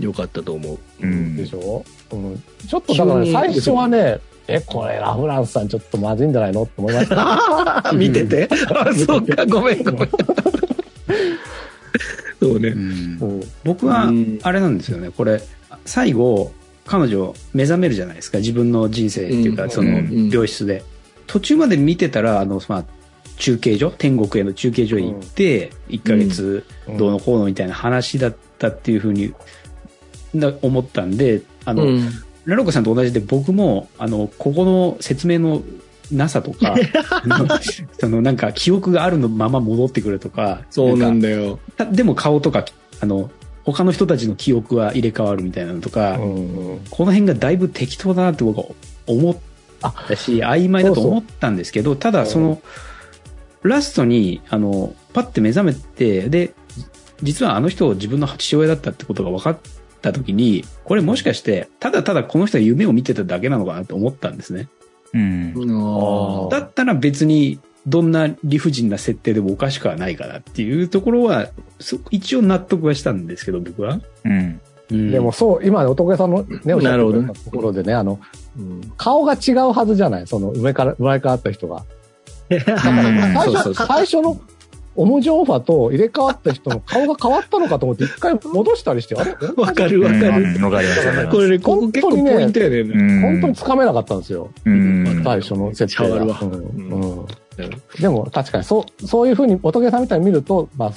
Speaker 1: よかったと思う。
Speaker 2: うん
Speaker 4: でしょ、うん、ちょっとだから最初はね、え、これラフランスさんちょっとまずいんじゃないのって思いました。
Speaker 1: 見てて？あ、そうか、ごめん、ごめん。そうね。
Speaker 4: うん
Speaker 3: 僕は
Speaker 1: うん、
Speaker 3: あれなんですよね。これ、最後、彼女目覚めるじゃないですか。自分の人生っていうか、
Speaker 1: うん
Speaker 3: その
Speaker 1: うん
Speaker 3: 病室で。途中まで見てたら、あの、まあ、中継所、天国への中継所へ行って、1ヶ月どうのこうのみたいな話だったっていうふうにな思ったんで、あの、
Speaker 1: うん。
Speaker 3: ラロコさんと同じで僕も、あの、ここの説明のなさとか、そのなんか記憶があるのまま戻ってくるとか、
Speaker 1: そうなん
Speaker 3: だ。
Speaker 1: だよ。
Speaker 3: たでも顔とか、あの、他の人たちの記憶は入れ替わるみたいなのとか、
Speaker 4: うん
Speaker 3: この辺がだいぶ適当だなって僕は思ったし、曖昧だと思ったんですけど、ただその、ラストに、あの、パッて目覚めて、で、実はあの人自分の父親だったってことが分かった時に、これもしかして、ただただこの人は夢を見てただけなのかなって思ったんですね。
Speaker 2: うん。
Speaker 1: あ
Speaker 3: だったら別に、どんな理不尽な設定でもおかしくはないかなっていうところは、そ一応納得はしたんですけど、僕は。
Speaker 2: うん。
Speaker 4: でもそう、今、乙女さんのね、おっしゃったところでね、あの、
Speaker 1: うん
Speaker 4: 顔が違うはずじゃないその上から、上からあった人が。最初のオムジョーファと入れ替わった人の顔が変わったのかと思って一回戻したりして、あれ？
Speaker 1: わかるわかる。
Speaker 2: うんわかります
Speaker 1: これね、ここ結構ポイントやね
Speaker 4: 本当につかめなかったんですよ。
Speaker 2: うん。
Speaker 4: 最初の設定が。でも確かにそう、そういうふうに乙女さんみたいに見ると、まあ、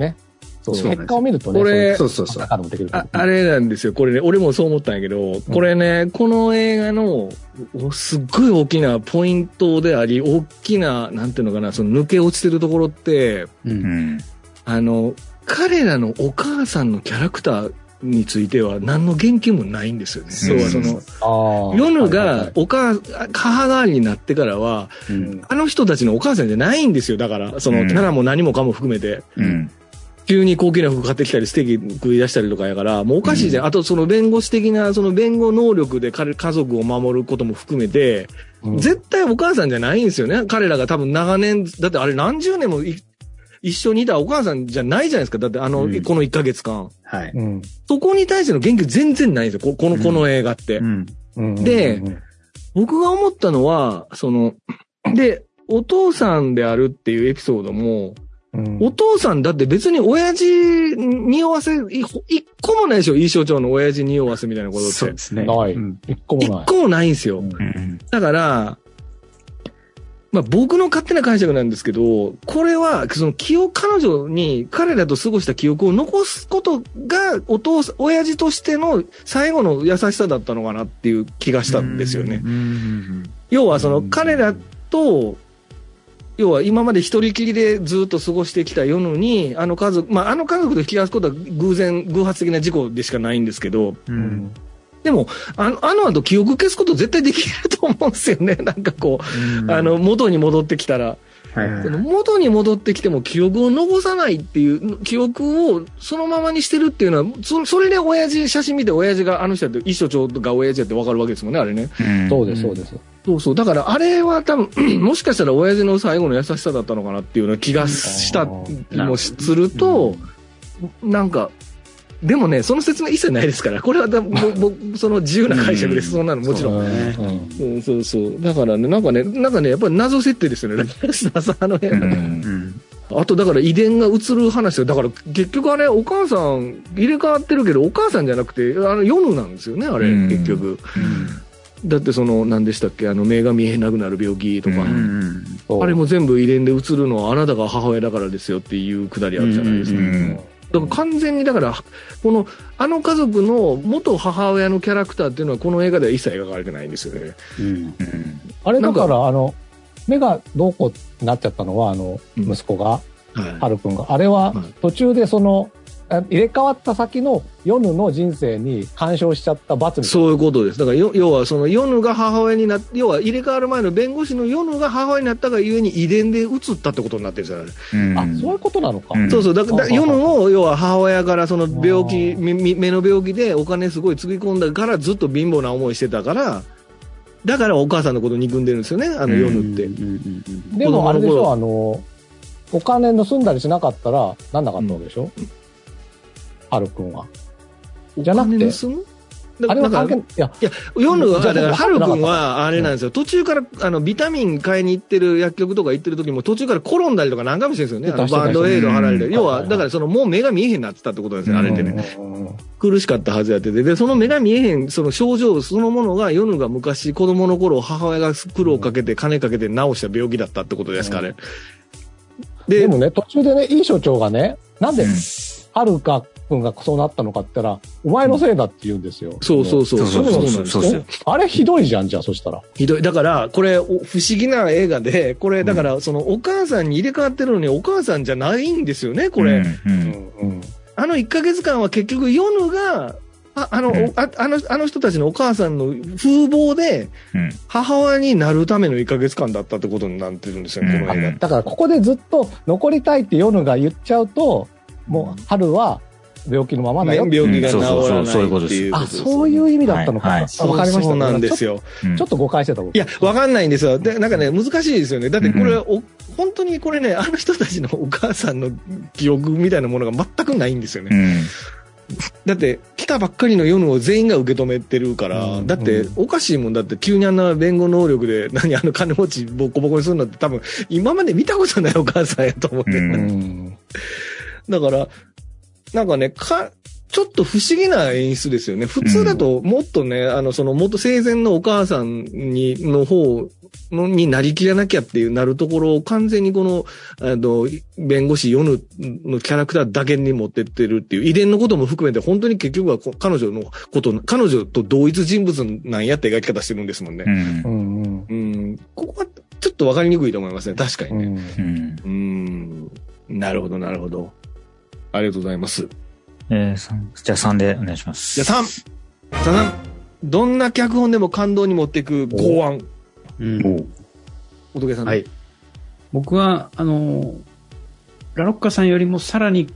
Speaker 4: ね。そう
Speaker 3: そう
Speaker 4: 結果を見るとね、
Speaker 1: これ
Speaker 3: そうそうそう
Speaker 1: ああれなんですよ。これね、俺もそう思ったんやけど、これね、この映画の、おすっごい大きなポイントであり、大きな、なんていうのかな、その抜け落ちてるところって。あの、彼らのお母さんのキャラクターについては何の言及もないんですよね。
Speaker 2: うん
Speaker 1: 要はその、ヨヌがお母、母代わりになってからは、
Speaker 3: うん
Speaker 1: あの人たちのお母さんじゃないんですよ。だから、その、
Speaker 2: うん
Speaker 1: キャラも何もかも含めて。
Speaker 2: うん。
Speaker 1: 急に高級な服買ってきたり、ステーキ食い出したりとかやから、もうおかしいじゃん。あと、その弁護士的な、その弁護能力で彼家族を守ることも含めて、
Speaker 4: うん
Speaker 1: 絶対お母さんじゃないんですよね。彼らが多分長年、だってあれ何十年もい一緒にいたお母さんじゃないじゃないですか。だってあの、
Speaker 3: うん
Speaker 1: この1ヶ月間。
Speaker 3: はい。
Speaker 4: うん
Speaker 1: そこに対しての言及全然ないんですよ。ここの、この映画って。
Speaker 3: うん。
Speaker 4: うん
Speaker 1: で
Speaker 4: うん
Speaker 1: 僕が思ったのは、その、で、お父さんであるっていうエピソードも、
Speaker 4: うん
Speaker 1: お父さんだって別に親父におわせ、い一個もないでしょ、いい所長の親父におわせみたいなことって。
Speaker 3: そうですね。
Speaker 4: ない
Speaker 3: うん
Speaker 4: 一個もない。
Speaker 1: 一個もないんですよ。
Speaker 4: うん
Speaker 2: うん。
Speaker 1: だから、まあ僕の勝手な解釈なんですけど、これは、その記憶、彼女に彼らと過ごした記憶を残すことが、お父さん、親父としての最後の優しさだったのかなっていう気がしたんですよね。
Speaker 3: うん。
Speaker 1: 要はその彼らと、要は今まで一人きりでずっと過ごしてきた世のに、あの家族、まああの家族と引き出すことは偶然、偶発的な事故でしかないんですけど、
Speaker 3: う。
Speaker 4: うんん
Speaker 1: でも、あの、あの後記憶消すこと絶対できると思うんですよね。なんかこう、あの、元に戻ってきたら。
Speaker 3: はいはい
Speaker 1: その元に戻ってきても記憶を残さないっていう、記憶をそのままにしてるっていうのは、そそれで親父、写真見て親父があの人やって、一所長が親父やってわかるわけですもんね、あれね。
Speaker 4: そうです、そうです。
Speaker 1: そうそう。だからあれは多分、もしかしたら親父の最後の優しさだったのかなっていうような気がしたもすると、なんか、でもね、その説明一切ないですから、これはだももその自由な解釈です、そんなのもちろん。
Speaker 3: ね
Speaker 4: うん
Speaker 1: うん、そうそう。だからね、なんかね、なんかね、やっぱり謎設定ですよね、あの辺、
Speaker 2: うん。
Speaker 3: うん。
Speaker 1: あとだから遺伝が移る話よ。だから結局あれ、お母さん入れ替わってるけど、お母さんじゃなくて、あの、ヨヌなんですよね、あれ、
Speaker 2: うん。
Speaker 1: 結局。だってその、何でしたっけ、あの、目が見えなくなる病気とか。
Speaker 2: うん
Speaker 3: うん
Speaker 1: あれも全部遺伝で移るのはあなたが母親だからですよっていうくだりあるじゃないですか。
Speaker 3: うん
Speaker 2: うん
Speaker 1: だから完全にだから、この、あの家族の元母親のキャラクターっていうのはこの映画では一切描かれてないんですよね。
Speaker 3: うん
Speaker 2: うん
Speaker 4: あれだから、あの、目がどうこうになっちゃったのは、あの、
Speaker 1: うん
Speaker 4: 息子が、
Speaker 1: は
Speaker 4: はるくんが。あれは
Speaker 1: はい、
Speaker 4: 途中でその、あ入れ替わった先のヨヌの人生に干渉しちゃった罰みたい
Speaker 1: そういうことです。だからよ、要はそのヨヌが母親になっ要は入れ替わる前の弁護士のヨヌが母親になったがゆえに遺伝で移ったってことになってるじゃない、
Speaker 2: うん
Speaker 4: な。あ、そういうことなのか。
Speaker 2: うん
Speaker 1: そうそう。だから、
Speaker 4: うん
Speaker 1: ヨヌを、要は母親からその病気、目の病気でお金すごいつぎ込んだからずっと貧乏な思いしてたから、だからお母さんのこと憎んでるんですよね、あのヨヌって。
Speaker 3: うんうんうん
Speaker 4: でもあれでしょ、あの、お金盗んだりしなかったら、なんなかったわけでしょ、はるくんは。じゃなくてあれは関係、いや、
Speaker 1: らいや、ヨヌは、だから、ハル君は、あれなんですよ。途中から、あの、ビタミン買いに行ってる薬局とか行ってる時も、途中から転んだりとか何回もしてるんですよね。バンドエイド貼られて。要は、だから、その、もう目が見えへんなってたってことなんですよ、あれってね。
Speaker 4: うん
Speaker 1: 苦しかったはずやってて。で、その目が見えへん、その症状そのものが、ヨヌが昔子供の頃、母親が苦労かけて、金かけて治した病気だったってことですかね。で、
Speaker 4: でもね、途中でね、いい所長がね、なんで
Speaker 2: うん、
Speaker 4: はるかくんがそうなったのかって言ったら、お前のせいだって言うんですよ。
Speaker 1: そうそうそう。
Speaker 2: そうそう
Speaker 4: あれひどいじゃん、じゃあ、そしたら。
Speaker 1: ひどい。だから、これ、お不思議な映画で、これ、だから、その、お母さんに入れ替わってるのに、お母さんじゃないんですよね、これ。あの1ヶ月間は結局、ヨヌが、ああの、
Speaker 2: うん
Speaker 1: ああの、あの人たちのお母さんの風貌で、
Speaker 2: うん
Speaker 1: 母親になるための1ヶ月間だったってことになってるんですよ、この映画。
Speaker 2: うん
Speaker 4: だから、ここでずっと残りたいってヨヌが言っちゃうと、もう、春は病気のままだよって。
Speaker 1: 病気が治らないって
Speaker 2: ことです
Speaker 4: あ、
Speaker 1: いうことです。
Speaker 4: そういう意味だったのか。
Speaker 2: はいはい
Speaker 4: あわかりました。
Speaker 1: そうなんです
Speaker 4: よ。ちょっと誤解してた僕。
Speaker 1: いや、わかんないんですよ。で、なんかね、難しいですよね。だってこれ、
Speaker 2: うん
Speaker 1: お本当にこれね、あの人たちのお母さんの記憶みたいなものが全くないんですよね。
Speaker 2: うん
Speaker 1: だって、来たばっかりのヨヌを全員が受け止めてるから、
Speaker 4: うん
Speaker 1: だって
Speaker 4: う、
Speaker 1: おかしいもんだって、急にあんな弁護能力で、何あの金持ちボコボコにするのって多分、今まで見たことないお母さんやと思って、
Speaker 2: うん
Speaker 4: うん。
Speaker 1: だから、なんかね、か、ちょっと不思議な演出ですよね。普通だと、もっとね、あの、その、もっと生前のお母さんに、の方のになりきらなきゃっていうなるところを完全にこの、あの、弁護士ヨヌのキャラクターだけに持ってってるっていう、遺伝のことも含めて本当に結局はこ彼女のこと、彼女と同一人物なんやって描き方してるんですもんね。
Speaker 2: うん
Speaker 4: うん。うん
Speaker 1: うん、ここはちょっとわかりにくいと思いますね。確かにね。
Speaker 4: うん。
Speaker 2: うん
Speaker 1: うん。なるほど、なるほど。ありがとうございます。
Speaker 2: えー三じゃあ3でお願いします。
Speaker 1: じゃあ3。さん。どんな脚本でも感動に持っていく考案。
Speaker 3: うん
Speaker 1: 仏さん。
Speaker 3: はい。僕は、あの、ラロッカさんよりもさらに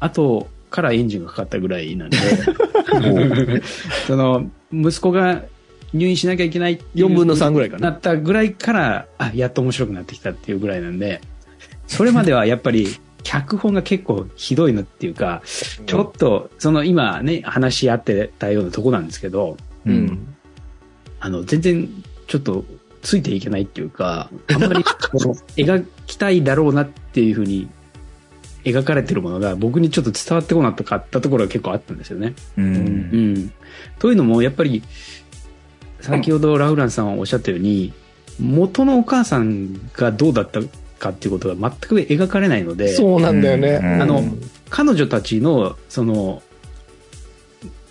Speaker 3: 後からエンジンがかかったぐらいなんで、その、息子が入院しなきゃいけないっていう
Speaker 1: 4分の3ぐらいかな。
Speaker 3: なったぐらいから、あ、やっと面白くなってきたっていうぐらいなんで、それまではやっぱり、脚本が結構ひどいのっていうか、ちょっと、その今ね、話し合ってたようなとこなんですけど、
Speaker 2: う。
Speaker 1: うんん。
Speaker 3: あの、全然、ちょっと、ついていけないっていうか、あんまり、描きたいだろうなっていうふうに、描かれてるものが僕にちょっと伝わってこなかったところが結構あったんですよね。
Speaker 2: う。
Speaker 3: うんん。というのも、やっぱり、先ほどラウランさんはおっしゃったように、元のお母さんがどうだったかっていうことが全く描かれないので、
Speaker 1: そうなんだよね。
Speaker 2: うん
Speaker 3: あの、彼女たちの、その、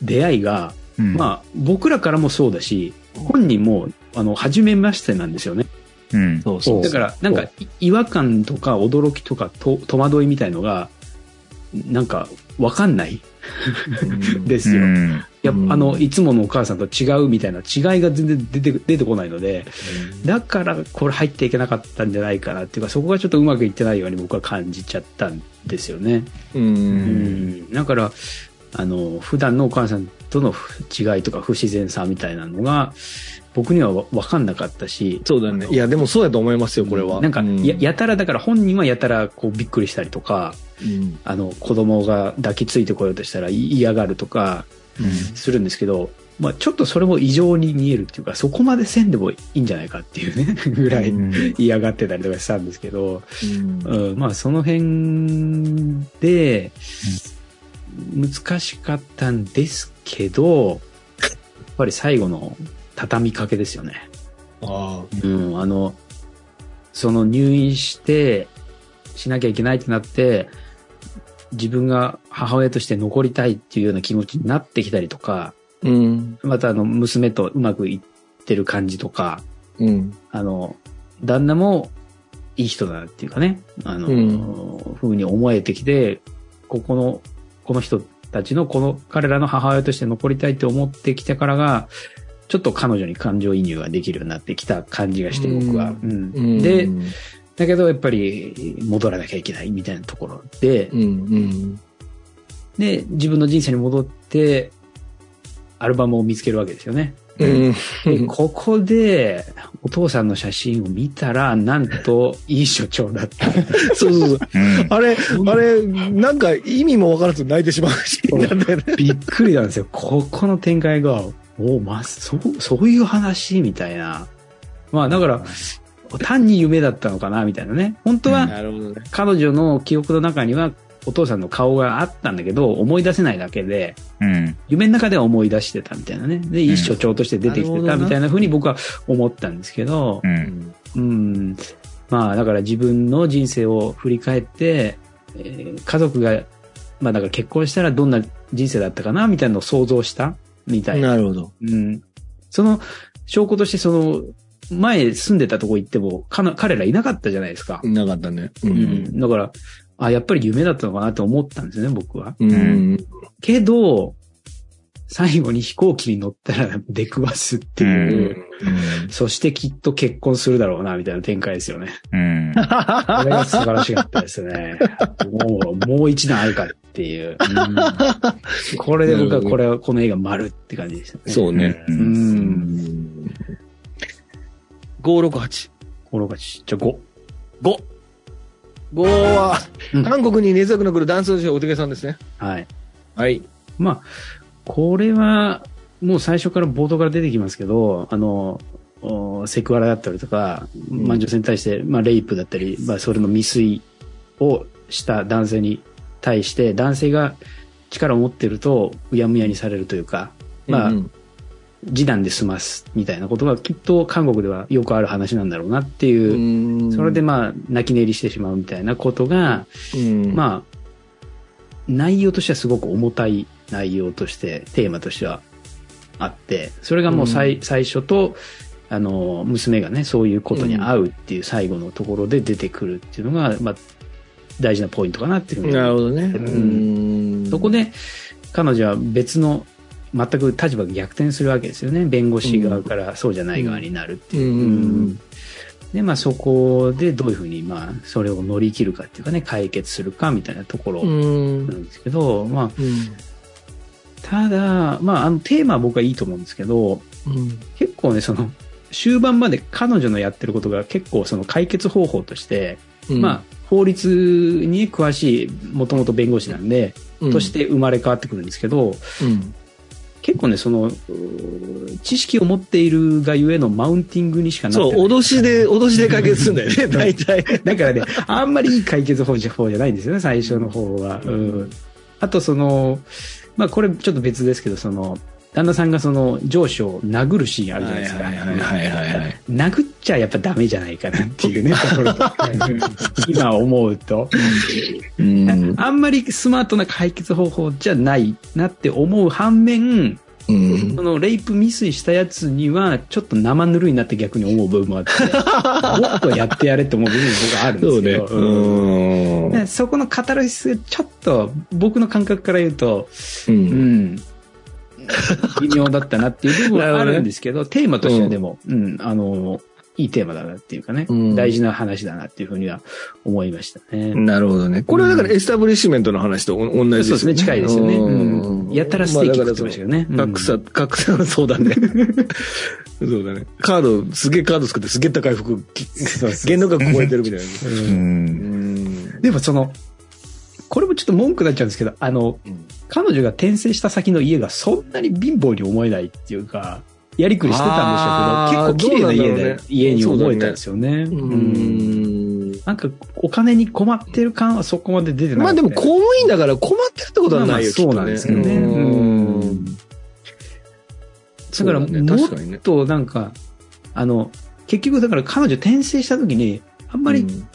Speaker 3: 出会いが、
Speaker 2: うん
Speaker 3: まあ、僕らからもそうだし、本人も、あの、初めましてなんですよね。
Speaker 2: うん。
Speaker 1: そう
Speaker 4: そう
Speaker 3: だから、なんか、い違和感とか驚きとかと戸惑いみたいのが、なんか、わかんない ですよ。
Speaker 2: うん
Speaker 3: やっ
Speaker 1: うん
Speaker 3: ぱあの、いつものお母さんと違うみたいな違いが全然出て、出てこないので、だからこれ入っていけなかったんじゃないかなっていうか、そこがちょっとうまくいってないように僕は感じちゃったんですよね。
Speaker 1: う。
Speaker 3: うんん。だから、あの、普段のお母さんとの違いとか不自然さみたいなのが、僕にはわわかんなかったし、
Speaker 1: そうだね。いや、でもそうやと思いますよ、これは。
Speaker 3: なんか、
Speaker 1: う
Speaker 3: や、やたら、だから本人はやたらこうびっくりしたりとか、
Speaker 1: うん
Speaker 3: あの、子供が抱きついてこようとしたら嫌がるとかするんですけど、まあちょっとそれも異常に見えるっていうか、そこまでせんでもいいんじゃないかっていうね、ぐらい
Speaker 2: うん。
Speaker 3: 嫌がってたりとかしたんですけど、
Speaker 1: うん。
Speaker 3: うん、まあその辺で、難しかったんですけど、やっぱり最後の畳みかけですよね。
Speaker 1: あ
Speaker 3: うん、あの、その入院して、しなきゃいけないってなって、自分が母親として残りたいっていうような気持ちになってきたりとか、
Speaker 1: あ。うん。
Speaker 3: またあの、娘とうまくいってる感じとか、
Speaker 1: うん。
Speaker 3: あの、旦那もいい人だなっていうかね、あの、
Speaker 1: うん
Speaker 3: ふうに思えてきて、ここの、この人たちの、この彼らの母親として残りたいって思ってきてからが、ちょっと彼女に感情移入ができるようになってきた感じがして、僕は。うん
Speaker 1: うん
Speaker 3: で、だけどやっぱり戻らなきゃいけないみたいなところで、
Speaker 1: うん。うん。
Speaker 3: で、自分の人生に戻って、アルバムを見つけるわけですよね。
Speaker 1: うん。
Speaker 3: でここで、お父さんの写真を見たら、なんと、いい所長だった。
Speaker 1: そうそうそう。
Speaker 2: うん
Speaker 1: あれ、あれ、なんか意味もわからず泣いてしまうシーンなんだよね。
Speaker 3: びっくりなんですよ。ここの展開が、おま、そう、そういう話？みたいな。まあ、だから、単に夢だったのかな、みたいなね。本当は。彼女の記憶の中には、お父さんの顔があったんだけど、思い出せないだけで、
Speaker 2: うん。
Speaker 3: 夢の中では思い出してたみたいなね。で、一所長として出てきてたみたいな風に僕は思ったんですけど
Speaker 2: う、。
Speaker 1: うんん。
Speaker 3: うん。まあ、だから自分の人生を振り返って、えー家族が、まあだから結婚したらどんな人生だったかなみたいなのを想像したみたいな。
Speaker 1: なるほど。
Speaker 3: うん。その証拠としてその、前住んでたとこ行っても、彼らいなかったじゃないですか。
Speaker 1: なかったね。う
Speaker 3: う。ん。だから、あ、やっぱり夢だったのかなと思ったんですよね、僕は。
Speaker 1: うん。
Speaker 3: けど、最後に飛行機に乗ったら 出くわすっていう。そしてきっと結婚するだろうな、みたいな展開ですよね。
Speaker 2: うん。
Speaker 3: これが素晴らしかったですね。もう、もう一段あるかっていう。うんこれで僕はこれは、この映画丸って感じでしたね。
Speaker 1: そうね。
Speaker 3: う。
Speaker 2: うん
Speaker 3: ん。
Speaker 1: 568。
Speaker 3: このちじゃあ5。
Speaker 1: 5。5は
Speaker 3: うん、
Speaker 1: 韓国に根強く残るダンスのお手げさんですね。
Speaker 3: はい。
Speaker 1: はい。
Speaker 3: まあ、これは、もう最初から冒頭から出てきますけど、あの、おセクハラだったりとか、
Speaker 1: ん
Speaker 3: まあ女性に対して、まあレイプだったり、まあそれの未遂をした男性に対して、男性が力を持ってると、うやむやにされるというか、まあ、
Speaker 1: うん
Speaker 3: 示談で済ますみたいなことがきっと韓国ではよくある話なんだろうなっていう、
Speaker 1: うん。
Speaker 3: それでまあ泣き寝入りしてしまうみたいなことが、
Speaker 1: うん。
Speaker 3: まあ、内容としてはすごく重たい内容として、テーマとしてはあって、それがもう最,、最初と、あの、娘がね、そういうことに合うっていう最後のところで出てくるっていうのが、まあ、大事なポイントかなっていうふうに
Speaker 1: なるほどね。
Speaker 3: うん。そこで、彼女は別の、全く立場が逆転するわけですよね。弁護士側からそうじゃない側になるっていう。
Speaker 1: うん。
Speaker 3: うん。で、まあそこでどういうふうに、まあそれを乗り切るかっていうかね、解決するかみたいなところ
Speaker 1: う
Speaker 3: なんんですけど、まあ、
Speaker 1: うん。
Speaker 3: ただ、まああのテーマは僕はいいと思うんですけど、
Speaker 1: うん。
Speaker 3: 結構ね、その、終盤まで彼女のやってることが結構その解決方法として、まあ法律に詳しい、もともと弁護士なんで、
Speaker 1: あ
Speaker 3: として生まれ変わってくるんですけど、
Speaker 1: うん
Speaker 3: 結構ね、その、知識を持っているがゆえのマウンティングにしかなって
Speaker 1: そう、
Speaker 3: ない。
Speaker 1: 脅しで、脅しで解決するんだよね、大体。
Speaker 3: だからね、あんまりいい解決法じゃ方じゃないんですよね、最初の方は。うん。あと、その、まあ、これちょっと別ですけど、その、旦那さんがその上司を殴るシーンあるじゃないですか。
Speaker 1: はいはいはいはいはい
Speaker 3: 殴っちゃやっぱダメじゃないかなっていうね、ところと今思うと。
Speaker 1: うん。
Speaker 3: あんまりスマートな解決方法じゃないなって思う反面、
Speaker 1: うん。
Speaker 3: そのレイプ未遂したやつにはちょっと生ぬるいなって逆に思う部分もあって、もっとやってやれって思う部分も僕はあるんで
Speaker 1: そうね。
Speaker 3: すけど、
Speaker 1: うん。
Speaker 3: でそこのカタルシスがちょっと僕の感覚から言うと、
Speaker 1: う
Speaker 3: うんん、微妙だったなっていう部分はあるんですけど、テーマとしてはでも、うん、あの、いいテーマだなっていうかね、
Speaker 1: うん
Speaker 3: 大事な話だなっていうふうには思いましたね。
Speaker 1: なるほどね。これはだからエスタブリッシュメントの話とお同じですよね。
Speaker 3: そうですね、近いですよね。やったらステーキ食ってましたけどね。うん
Speaker 1: 格差、格差、そうだね。そうだね。カード、すげえカード作ってすげえ高い服、限度額超えてるみたいな。
Speaker 2: う。
Speaker 1: うんん。
Speaker 3: でもその、これもちょっと文句になっちゃうんですけど、あの、彼女が転生した先の家がそんなに貧乏に思えないっていうか、やりくりしてたんでしょうけど、結構綺麗な家で
Speaker 1: ね、
Speaker 3: 家に思えたんですよね。
Speaker 1: う
Speaker 3: うん。
Speaker 1: ん。
Speaker 3: なんか、お金に困ってる感はそこまで出てな
Speaker 1: まあでも公務員だから困ってるってことはないよ、
Speaker 3: まあまあそうなんですけどね。うん。だから、もっとなんか、あの、結局だから彼女転生した時に、あんまり、
Speaker 1: うん。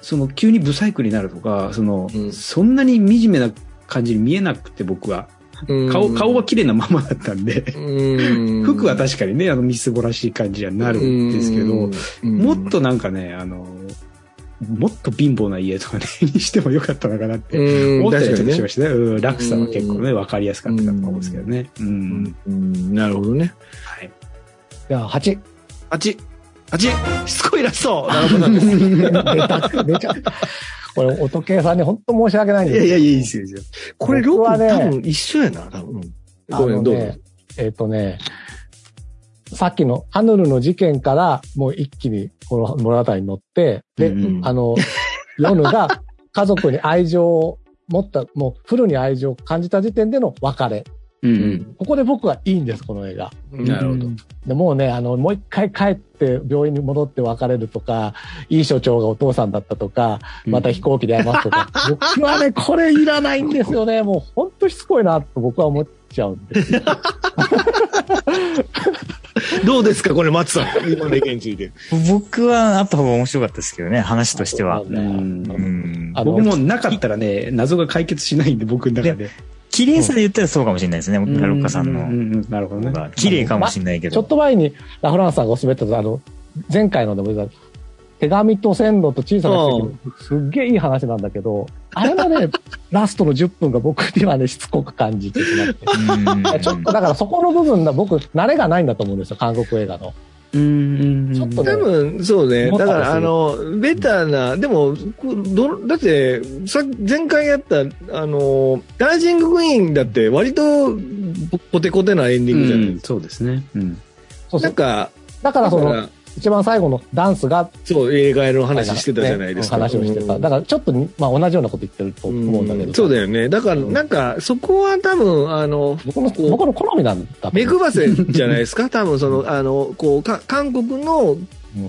Speaker 3: その急にブサイクになるとか、その、
Speaker 1: うん。
Speaker 3: そんなに惨めな感じに見えなくて僕は。顔、顔は綺麗なままだったんで、
Speaker 1: うん
Speaker 3: 服は確かにね、あの、みすぼらしい感じにはなるんですけど、
Speaker 1: うん
Speaker 3: もっとなんかね、あの、もっと貧乏な家とかね、にしてもよかったのかなって
Speaker 1: うん
Speaker 3: 思ったり
Speaker 1: 確か
Speaker 3: しましたね。うん、落差は結構ね、わかりやすかったかと思うんですけどね。うん。
Speaker 1: うんなるほどね。
Speaker 3: はい。
Speaker 4: じゃあ、8。
Speaker 1: 8。8! しつこいラストなるほどです。
Speaker 4: 出ちゃった。これ、音計さんに本当申し訳ないんです
Speaker 3: いやいや、いいですよ、いいですよ。
Speaker 1: これ、6
Speaker 4: 僕はね
Speaker 1: 多分一緒やな、多分。
Speaker 4: あ
Speaker 1: ごめん、どうぞ
Speaker 4: のね。、えっ、とね、さっきのアヌルの事件からもう一気にこの物語に乗って、で、
Speaker 3: うん
Speaker 4: あの、ヨヌが 家族に愛情を持った、もうフルに愛情を感じた時点での別れ。
Speaker 3: うんうん。
Speaker 4: ここで僕はいいんです、この映画。
Speaker 3: なるほど。
Speaker 4: でもうね、あの、もう一回帰って病院に戻って別れるとか、いい所長がお父さんだったとか、また飛行機で会いますとか、僕はね、これいらないんですよね。もう本当しつこいなと僕は思っちゃうんです。
Speaker 1: どうですか、これ、松さん。今の意見について。
Speaker 2: 僕はあった方が面白かったですけどね、話としては。
Speaker 3: 僕もなかったらね、謎が解決しないんで、僕の中で。
Speaker 2: 綺麗さで言ったらそうかもしれないですね、ラロッカさん
Speaker 3: う
Speaker 2: の
Speaker 3: なるほどね。
Speaker 2: 綺麗かもしれないけ
Speaker 4: ちょっ
Speaker 2: ど。
Speaker 4: と前にラフランスさんがお勧めたあの、前回のでも手紙と線路と小さな奇跡すっげえいい話なんだけど、あれはね、ラストの10分が僕にはね、しつこく感じてしまって。
Speaker 2: うん
Speaker 4: ちょっとだからそこの部分が僕、慣れがないんだと思うんですよ、韓国映画の。
Speaker 3: うんうんうん
Speaker 4: ちょっとね
Speaker 1: 多分、そうね。だから、あの、ベタな、でも、こどだって、さ前回やった、あの、ダイジングクイーンだって、割と、コテコテなエンディングじゃないですか。
Speaker 3: そうですね。うん。
Speaker 4: そうそう。
Speaker 1: なんか、
Speaker 4: だからその、一番最後のダンスが、
Speaker 1: そう、映画の話してたじゃないですか。
Speaker 4: ね話をしてた。
Speaker 1: うん
Speaker 4: だからちょっとに、まあ同じようなこと言ってると思うんだけど。
Speaker 1: そうだよね。だから、なんか、そこは多分、あの、
Speaker 4: 僕の、僕の好みなんだと
Speaker 1: 目。配せじゃないですか？多分、その、あの、こう、か韓国の
Speaker 4: うん
Speaker 1: フ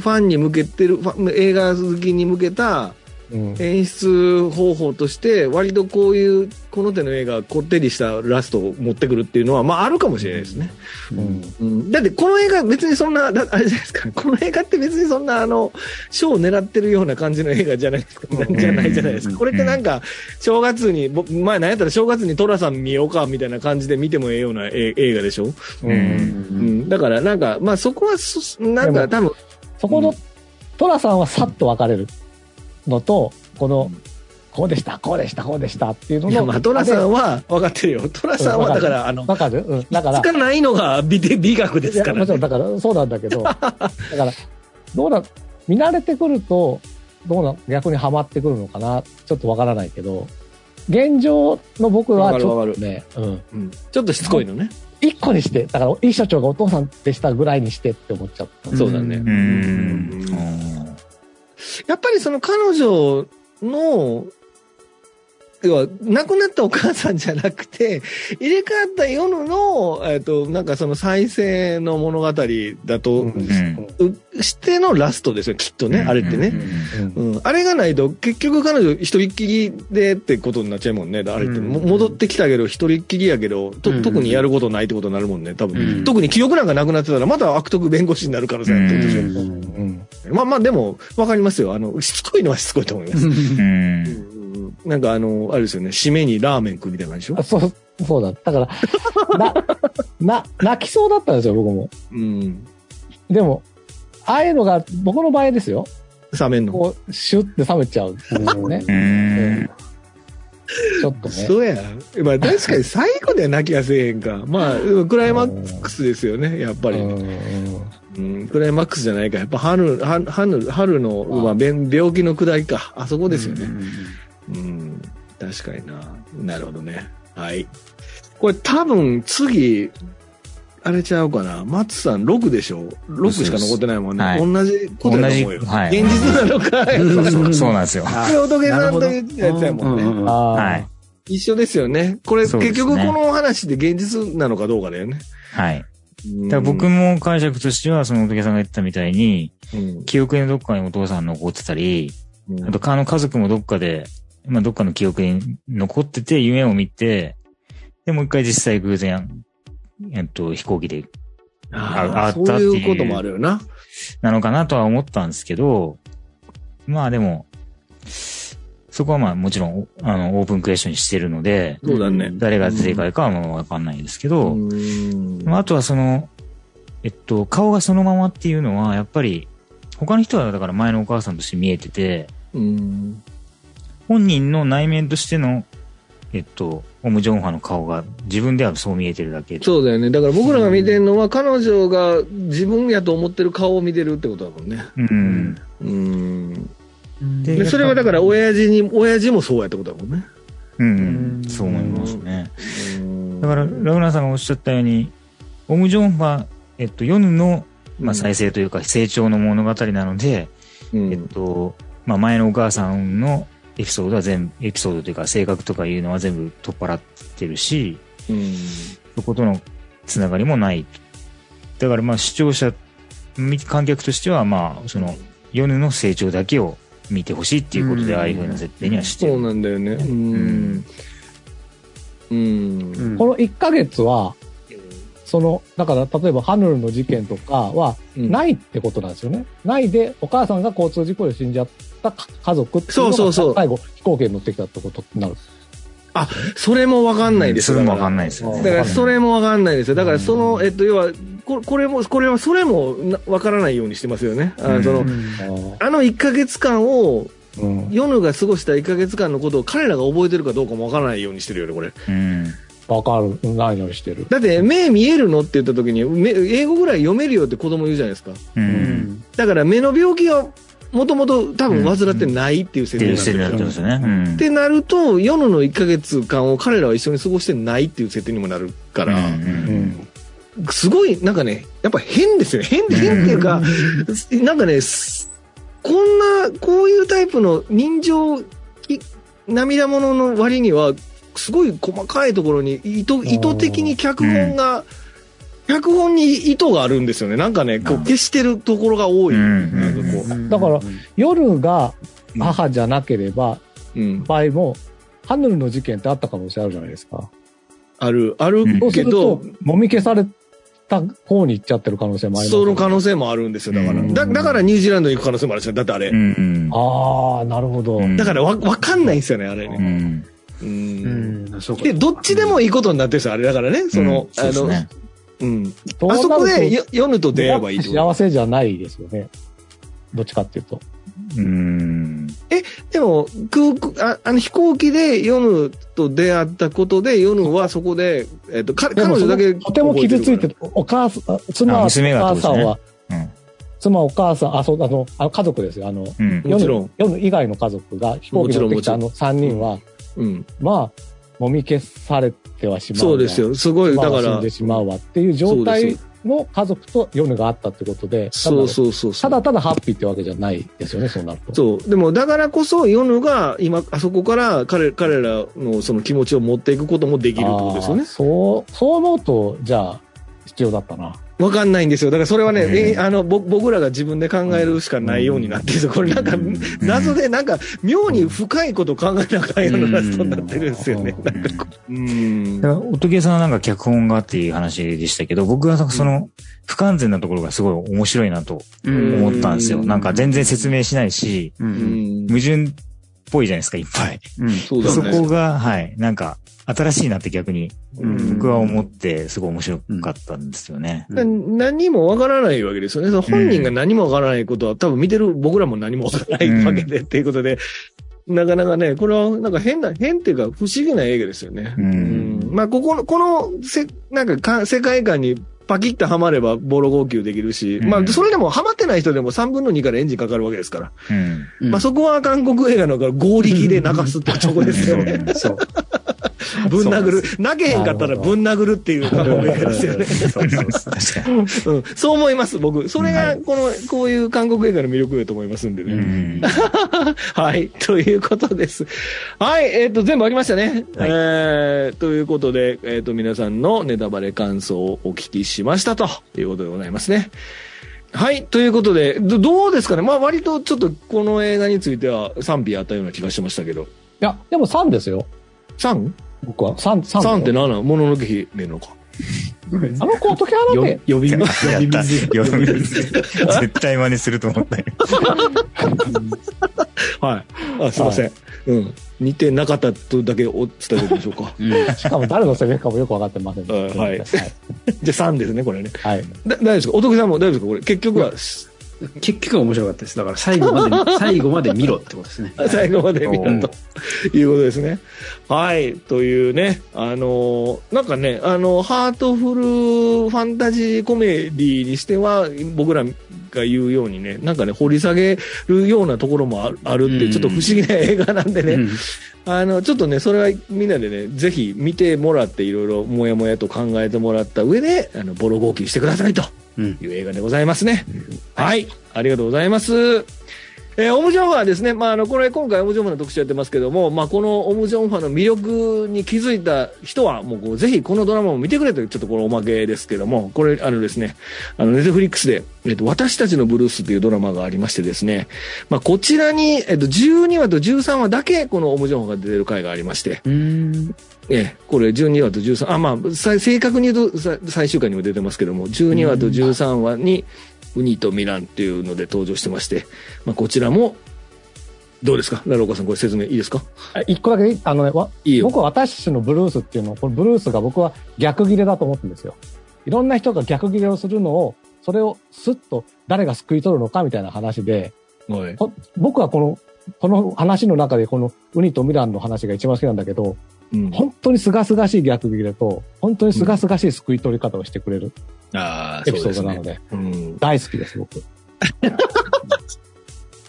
Speaker 1: ァンに向けてる、映画好きに向けた
Speaker 4: うん
Speaker 1: 演出方法として、割とこういう、この手の映画、こってりしたラストを持ってくるっていうのは、まあ、あるかもしれないですね。
Speaker 4: うん
Speaker 1: うん、だって、この映画、別にそんな、だあれじゃないですか。この映画って別にそんな、あの、賞を狙ってるような感じの映画じゃないですか。
Speaker 4: うん
Speaker 1: じゃないじゃないですか。これってなんか、正月に、僕前、なんやったら正月に寅さん見ようか、みたいな感じで見てもええようなえ映画でしょ。
Speaker 4: うん
Speaker 1: うん。だから、なんか、まあ、そこはそ、なんか、
Speaker 4: で
Speaker 1: 多分、
Speaker 4: そこの、トラさんはさっと別れるのと、この、こうでした、こうでした、こうでしたっていうの
Speaker 1: いや、
Speaker 4: の。
Speaker 1: まあ、寅さんは分かってるよ。寅さんは、だから、あの、
Speaker 4: わかる？うん。だから
Speaker 1: つ、かないのが美で美学ですからね。
Speaker 4: もちろんだからそうなんだけど、だから、どうな、見慣れてくると、どうな、逆にはまってくるのかな、ちょっとわからないけど、現状の僕はちょっとね、うん。
Speaker 1: うんちょっとしつこいのね。
Speaker 4: 一個にして、だから、いい社長がお父さんでしたぐらいにしてって思っちゃった。
Speaker 1: そうだね。
Speaker 3: う
Speaker 2: うん。
Speaker 1: やっぱりその彼女の、要は、亡くなったお母さんじゃなくて、入れ替わった夜の、えっ、と、なんかその再生の物語だと、
Speaker 4: うん
Speaker 2: うん
Speaker 1: うしてのラストですよ、きっとね、あれってね。あれがないと、結局彼女一人っきりでってことになっちゃうもんね。あれって、
Speaker 3: うん
Speaker 1: も戻ってきたけど、一人っきりやけど、と
Speaker 3: うん
Speaker 1: 特にやることないってことになるもんね、多分。
Speaker 3: うん
Speaker 1: 特に記憶なんかなくなってたら、また悪徳弁護士になる可能性あるってことでしょ。
Speaker 2: うん
Speaker 4: うん
Speaker 1: まあまあ、でも、わかりますよ。あの、しつこいのはしつこいと思います。なんかあの、あれですよね、締めにラーメン食うみたいな感じでしょ？
Speaker 4: あそう、そうだ。だから、な、な、泣きそうだったんですよ、僕も。
Speaker 1: うん。
Speaker 4: でも、ああいうのが、僕の場合ですよ。
Speaker 1: 冷めんの？
Speaker 4: こう、シュッて冷めちゃうんですよね。
Speaker 2: うん
Speaker 4: ちょっとね。
Speaker 1: そうや。まあ確かに最後では泣きはせえへんか。まあ、クライマックスですよね、やっぱりね。
Speaker 4: うんうん
Speaker 1: うん、クライマックスじゃないか。やっぱ春、春、春春の、まあ、病病気の下りか。あそこですよね。うん、確かにな。なるほどね。はい。これ多分次、あれちゃうかな。松さん6でしょ ?6 しか残ってないもんね。
Speaker 2: はい
Speaker 1: 同じことだと思うよ。
Speaker 2: 同じはい
Speaker 1: 現実なのか。
Speaker 2: そうなんですよ。
Speaker 1: これ仏さんと言ってたやつやもんね。
Speaker 2: はい。
Speaker 1: 一緒ですよね。これ、
Speaker 2: ね
Speaker 1: 結局この話で現実なのかどうかだよね。
Speaker 2: はい。
Speaker 1: うん
Speaker 2: だ僕も解釈としては、その仏さんが言ってたみたいに、
Speaker 1: うん
Speaker 2: 記憶にどっかにお父さん残ってたり、
Speaker 1: うん
Speaker 2: あと、あの家族もどっかで、まあ、どっかの記憶に残ってて、夢を見て、で、もう一回実際偶然、えっと、飛行機で、
Speaker 1: あ
Speaker 2: ったっていう
Speaker 1: そういうこともあるよな。
Speaker 2: なのかなとは思ったんですけど、まあでも、そこはまあもちろん、あの、オープンクエスチョンにしてるので、
Speaker 1: そうだね。
Speaker 2: 誰が正解かはもうわかんないですけど、
Speaker 1: うん
Speaker 2: まああとはその、えっと、顔がそのままっていうのは、やっぱり、他の人はだから前のお母さんとして見えてて、
Speaker 1: うん
Speaker 2: 本人の内面としての、えっと、オム・ジョンファの顔が自分ではそう見えてるだけで。
Speaker 1: そうだよね。だから僕らが見てるのは、彼女が自分やと思ってる顔を見てるってことだもんね。
Speaker 2: うん。
Speaker 1: うん。
Speaker 2: で
Speaker 1: で、それはだから、親父に、親父もそうやってことだもんね。
Speaker 2: うん。そう思いますね。
Speaker 1: うん
Speaker 2: だから、ラグナーさんがおっしゃったように、オム・ジョンファ、えっと、ヨヌの、まあ、再生というか、成長の物語なので、
Speaker 1: うん
Speaker 2: えっと、まあ、前のお母さんのエピソードは全部、エピソードというか、性格とかいうのは全部取っ払ってるし、
Speaker 1: うん
Speaker 2: そことのつながりもない。だから、まあ、視聴者、み観客としては、まあ、その、ヨヌの成長だけを見てほしいっていうことで、
Speaker 3: うん
Speaker 2: ああいうふうな設定にはして
Speaker 1: そう
Speaker 2: る。
Speaker 1: なんだよね。うん。うん。
Speaker 4: この1ヶ月は、その、だから例えばハヌルの事件とかは
Speaker 1: うん
Speaker 4: ないってことなんですよね。ないで、お母さんが交通事故で死んじゃったか家族っていうのが
Speaker 1: そうそうそう
Speaker 4: 最後飛行機に乗ってきたってことになる。
Speaker 1: それもわかんないです
Speaker 2: それもわかんないですよね。
Speaker 1: だから、それもわかんないですよ。だから、その、えっと、要は、ここれも、これは、それもなわからないようにしてますよね。あ
Speaker 2: うん
Speaker 1: その、あの1ヶ月間を、
Speaker 4: うん。
Speaker 1: ヨヌが過ごした1ヶ月間のことを彼らが覚えてるかどうかもわからないようにしてるよね、これ。
Speaker 2: うん。
Speaker 4: わかる。ないようにしてる。
Speaker 1: だって、目見えるのって言った時に、目英語ぐらい読めるよって子供言うじゃないですか。
Speaker 2: う。
Speaker 3: うんん。
Speaker 1: だから、目の病気は、もともと多分患ってないっていう設
Speaker 2: 定
Speaker 1: 定になってる
Speaker 2: すよね。うん。
Speaker 1: ってなると、ヨヌの1ヶ月間を彼らは一緒に過ごしてないっていう設定にもなるから、
Speaker 2: うん
Speaker 4: うん。
Speaker 1: すごい、なんかね、やっぱ変ですよね。変、変っていうか、なんかね、すこんな、こういうタイプの人情、き涙ものの割には、すごい細かいところに意図、意図的に脚本が、脚本に意図があるんですよね。なんかね、こう消してるところが多い。
Speaker 2: うん
Speaker 1: なんかこ
Speaker 4: だから夜が母じゃなければ、
Speaker 1: う、うん。
Speaker 4: 場合も、ハヌルの事件ってあった可能性あるじゃないですか。
Speaker 1: ある、ある
Speaker 2: うん
Speaker 1: け
Speaker 4: そうすると
Speaker 1: ど、、
Speaker 4: もみ消された方に行っちゃってる可能性もあります
Speaker 1: その
Speaker 4: よね
Speaker 1: 可能性もあるんですよ。だから。
Speaker 2: うん
Speaker 1: だだからニュージーランドに行く可能性もあるし、だってあれ。
Speaker 2: うん。うん。
Speaker 4: ああ、なるほど。
Speaker 2: うん
Speaker 1: だからわ、わかんないんですよね、あれ
Speaker 2: う
Speaker 1: ね。
Speaker 2: ん。
Speaker 1: う。
Speaker 3: うん。
Speaker 1: で、どっちでもいいことになってるんですよ、あれだからね。その、
Speaker 2: うんそうですね。
Speaker 1: あの、うん。あそこでよヨヌと出会えばいい
Speaker 4: 幸せじゃないですよね。どっちかっていうと。
Speaker 2: うん。
Speaker 1: でも、空港、ああの飛行機でヨヌと出会ったことで、ヨヌはそこで、えっと、か
Speaker 4: でも
Speaker 1: 彼女だけ
Speaker 4: とても傷ついて
Speaker 1: 覚
Speaker 4: る、お母さん、妻は、
Speaker 2: ね
Speaker 4: 母さんは、
Speaker 2: うん。
Speaker 4: 妻、お母さん、あ、そう、あの、あの家族ですよ。あの、
Speaker 2: うん。
Speaker 1: もちろん
Speaker 4: 夜夜以外の家族が飛行機に乗ってきたあ
Speaker 1: も
Speaker 4: の3人は、
Speaker 1: うん。
Speaker 4: まあ、もみ消されてはしまうわ。
Speaker 1: そうですよ。すごい、だから
Speaker 4: 死んで、しまうわっていう状態の家族と夜があったってことで、
Speaker 1: そうそうそう。
Speaker 4: ただただハッピーってわけじゃないですよね、そうなると。
Speaker 1: そう。でも、だからこそ、ヨヌが今、あそこから彼、彼らのその気持ちを持っていくこともできるってことですよね。
Speaker 4: そう、そう思うと、じゃあ、必要だったな。
Speaker 1: わかんないんですよ。だからそれはね、あの、ぼ僕らが自分で考えるしかないようになってるんですよ。これなんか、謎でなんか、妙に深いことを考えながらようなラストになってるんですよね。なんかこう。うん
Speaker 2: だ。から、おとげさんはなんか脚本がっていう話でしたけど、僕はその、不完全なところがすごい面白いなと
Speaker 3: うん
Speaker 2: 思ったんですよ。
Speaker 1: うん
Speaker 2: なんか全然説明しないし。矛盾っぽいじゃないですか、いっぱい。
Speaker 3: うん。
Speaker 1: そ。
Speaker 2: こが、はい、なんか、新しいなって逆に、
Speaker 3: うん
Speaker 2: 僕は思って、すごい面白かったんですよね。
Speaker 1: な何もわからないわけですよね。その本人が何もわからないことは、多分見てる僕らも何もわからないわけで、っていうことで、なかなかね、これはなんか変な、変っていうか不思議な映画ですよね。
Speaker 2: うん
Speaker 1: まあ、ここの、このせ、なんかか世界観にパキッとはまればボロ号泣できるし、
Speaker 2: うん
Speaker 1: まあ、それでもはまってない人でも3分の2からエンジンかかるわけですから。
Speaker 2: うん。
Speaker 3: うん
Speaker 1: まあ、そこは韓国映画の合力で泣かすってとこですよね。
Speaker 3: そう。
Speaker 1: ぶん殴る。泣けへんかったらぶん殴るっていう韓国映画ですよね。
Speaker 2: そう
Speaker 1: 思います、僕。それが、この、こういう韓国映画の魅力だと思いますんで
Speaker 2: う
Speaker 1: ね。
Speaker 2: ん。
Speaker 1: はい。ということです。はい。えっ、と、全部ありましたね。
Speaker 2: はい
Speaker 1: えー、ということで、えっ、と、皆さんのネタバレ感想をお聞きしましたということでございますね。はい。ということで、どどうですかね？まあ、割とちょっとこの映画については賛否あったような気がしましたけど。
Speaker 4: いや、でも3ですよ。
Speaker 1: 3?3
Speaker 4: 僕は？3、3。
Speaker 1: って何なのもののけ姫のか。
Speaker 4: あの子、時原
Speaker 3: よ
Speaker 4: で、
Speaker 3: 呼び
Speaker 2: や
Speaker 3: 水。呼び
Speaker 2: った。
Speaker 3: 水。
Speaker 2: 呼び水絶対真似すると思ったよ。
Speaker 1: はい。あ、すいません。うん。似てなかったとだけお伝えてしょうか。
Speaker 3: うん
Speaker 4: しかも誰のセリフかもよくわかってません、
Speaker 1: はいはい
Speaker 4: はい。
Speaker 1: じゃあ3ですね、これね。
Speaker 4: はい。
Speaker 1: だ大丈夫ですか？お得さんも大丈夫ですか？これ。結局は、
Speaker 3: 結局は面白かったです。だから最後まで、最後まで見ろってことですね。
Speaker 1: 最後まで見たということですね。はい。というね、あのーなんかね、あの、ハートフルファンタジーコメディにしては、僕らが言うようにね、なんかね、掘り下げるようなところもあるあるって、
Speaker 3: うん
Speaker 1: ちょっと不思議な映画なんでね、
Speaker 3: うん
Speaker 1: あの、ちょっとね、それはみんなでね、ぜひ見てもらって、いろいろもやもやと考えてもらった上で、あの、ボロ号泣してくださいと
Speaker 3: うん
Speaker 1: いう映画でございますね。はい。ありがとうございます。えーオムジョンファーですね。まあ、あの、これ今回オムジョンファーの特集やってますけども、まあ、このオムジョンファーの魅力に気づいた人は、もうこう、ぜひこのドラマを見てくれという、ちょっとこれおまけですけども、これ、あのですね、あの、ネットフリックスで、えっと、私たちのブルースというドラマがありましてですね、まあ、こちらに、えっと、12話と13話だけ、このオムジョンファーが出てる回がありまして、
Speaker 3: うん。
Speaker 1: ええ、これ12話と13、あ、まあ、さ正確に言うとさ最終回にも出てますけども、12話と13話に、ウニとミランっていうので登場してまして、まあ、こちらも、どうですか？ラローカさん、これ説明いいですか？
Speaker 4: あ一個だけ、あのね、わ
Speaker 1: いいよ。
Speaker 4: 僕は私たちのブルースっていうのを、これブルースが僕は逆切れだと思ってるんですよ。いろんな人が逆切れをするのを、それをスッと誰が救い取るのかみたいな話で、
Speaker 1: はい。
Speaker 4: ほ僕はこの、この話の中でこのウニとミランの話が一番好きなんだけど、
Speaker 1: うん
Speaker 4: 本当に清々しい逆切れと、本当に清々しい救い取り方をしてくれる
Speaker 1: ああ、
Speaker 4: エピ。ソードなので、
Speaker 1: うん。
Speaker 4: 大好きです、僕。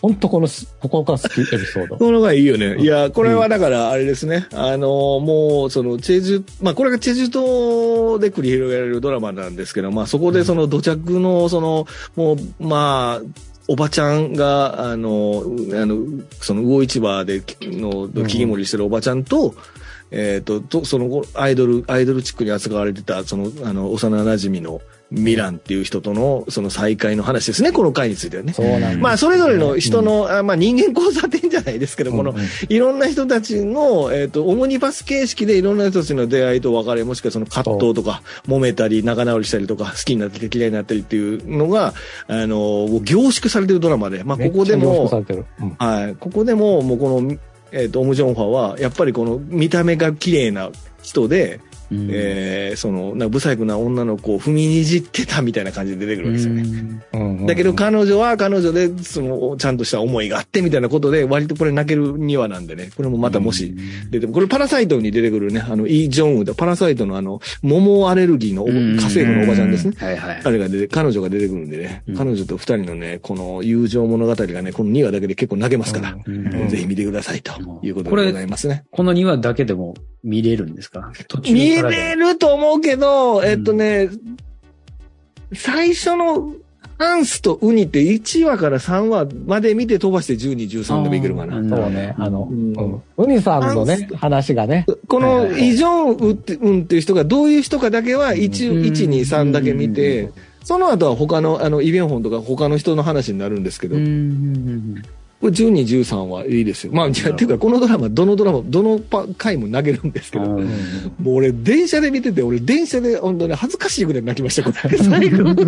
Speaker 4: 本当このす、ここが好きエピソード。
Speaker 1: このがいいよね。いや、これはだから、あれですね。あの、もう、その、チェジュ、まあ、これがチェジュ島で繰り広げられるドラマなんですけど、まあ、そこでその土着の、その、もう、まあ、おばちゃんが、あの、うあの、その魚市場での切り盛りしてるおばちゃんと、えっ、と、と、そのアイドル、アイドルチックに扱われてた、その、あの、幼馴染のミランっていう人との、その再会の話ですね、この回についてはね。
Speaker 4: そうなんです。
Speaker 1: まあ、それぞれの人の、あまあ、人間交差点じゃないですけど、この
Speaker 4: うん。うん、
Speaker 1: いろんな人たちの、えっ、と、オムニバス形式でいろんな人たちの出会いと別れ、もしくはその葛藤とか、揉めたり、仲直りしたりとか、好きになったり嫌いになったりっていうのが、あの、凝縮されてるドラマで、まあ、ここでも。
Speaker 4: うん。
Speaker 1: はい、ここでも、もうこの、えっ、と、オムジョンファは、やっぱりこの見た目が綺麗な人で、
Speaker 3: うん。
Speaker 1: えーその、なんか、不細工な女の子を踏みにじってたみたいな感じで出てくるわけですよね。
Speaker 4: うん。うん
Speaker 1: だけど彼女は彼女で、その、ちゃんとした思いがあってみたいなことで、割とこれ泣ける2話なんでね、これもまたもし出ても、これパラサイトに出てくるね、あの、イ・ジョンウだ、パラサイトのあの、桃アレルギーの家政婦のおばちゃんですね。
Speaker 3: はいはい。
Speaker 1: 彼が出て、彼女が出てくるんでね、
Speaker 3: うん。
Speaker 1: 彼女と二人のね、この友情物語がね、この2話だけで結構泣けますから、
Speaker 3: うん。
Speaker 1: ぜひ見てくださいということ
Speaker 3: これ
Speaker 1: でございますね。
Speaker 3: この2話だけでも見れるんですか？途中
Speaker 1: 見れると思うけど、えっとね、最初のハンスとウニって1話から3話まで見て飛ばして12、13でもいけるかな。
Speaker 4: そうね、あの、
Speaker 1: うん。
Speaker 4: うん。ウニさんのね、話がね、
Speaker 1: このイ・ジョンウって、うんっていう人がどういう人かだけは1、
Speaker 3: うん。
Speaker 1: 1、2、3だけ見
Speaker 3: う
Speaker 1: て
Speaker 3: ん、
Speaker 1: その後は他の、あの、イ・ビョンホンとか他の人の話になるん。ですけど、
Speaker 3: うん。うん
Speaker 1: これ12、13はいいですよ。まあ、じゃあ、っていうか、このドラマ、どのドラマ、どのパ回も投げるんですけど、
Speaker 3: うん
Speaker 1: もう俺、電車で見てて、俺、電車で、本当に恥ずかしいぐらい泣きました、これ。最後。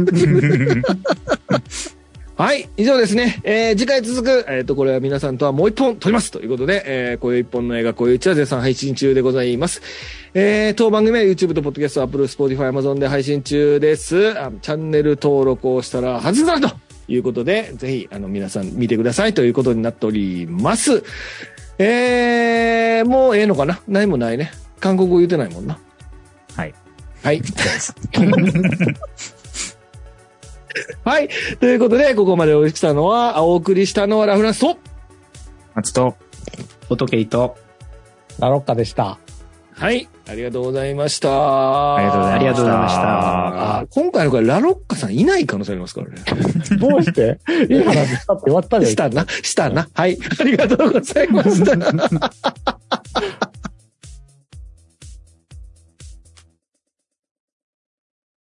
Speaker 1: はい、以上ですね。えー次回続く、えっ、と、これは皆さんとはもう一本撮りますということで、えーこういう一本の映画、こういううちは絶賛配信中でございます。えー当番組は YouTube と Podcast、Apple、Spotify、Amazon で配信中です。あチャンネル登録をしたら外さないということで、ぜひ、あの、皆さん見てくださいということになっております。えー、もうええのかな？何もないね。韓国語言ってないもんな。
Speaker 2: はい。
Speaker 1: はい。はい。ということで、ここまでお送りしたのは、お送りしたのはラフランスと、
Speaker 2: 松と、
Speaker 3: 仏井と、
Speaker 4: ラロッカでした。
Speaker 1: はい。ありがとうございました。
Speaker 2: ありがとうございました。
Speaker 3: ありがとうございました
Speaker 1: あ今回のこれ、ラロッカさんいない可能性ありますからね。
Speaker 4: どうして？いい話したって言われたじゃん
Speaker 1: したな、したな。はい。ありがとうございました。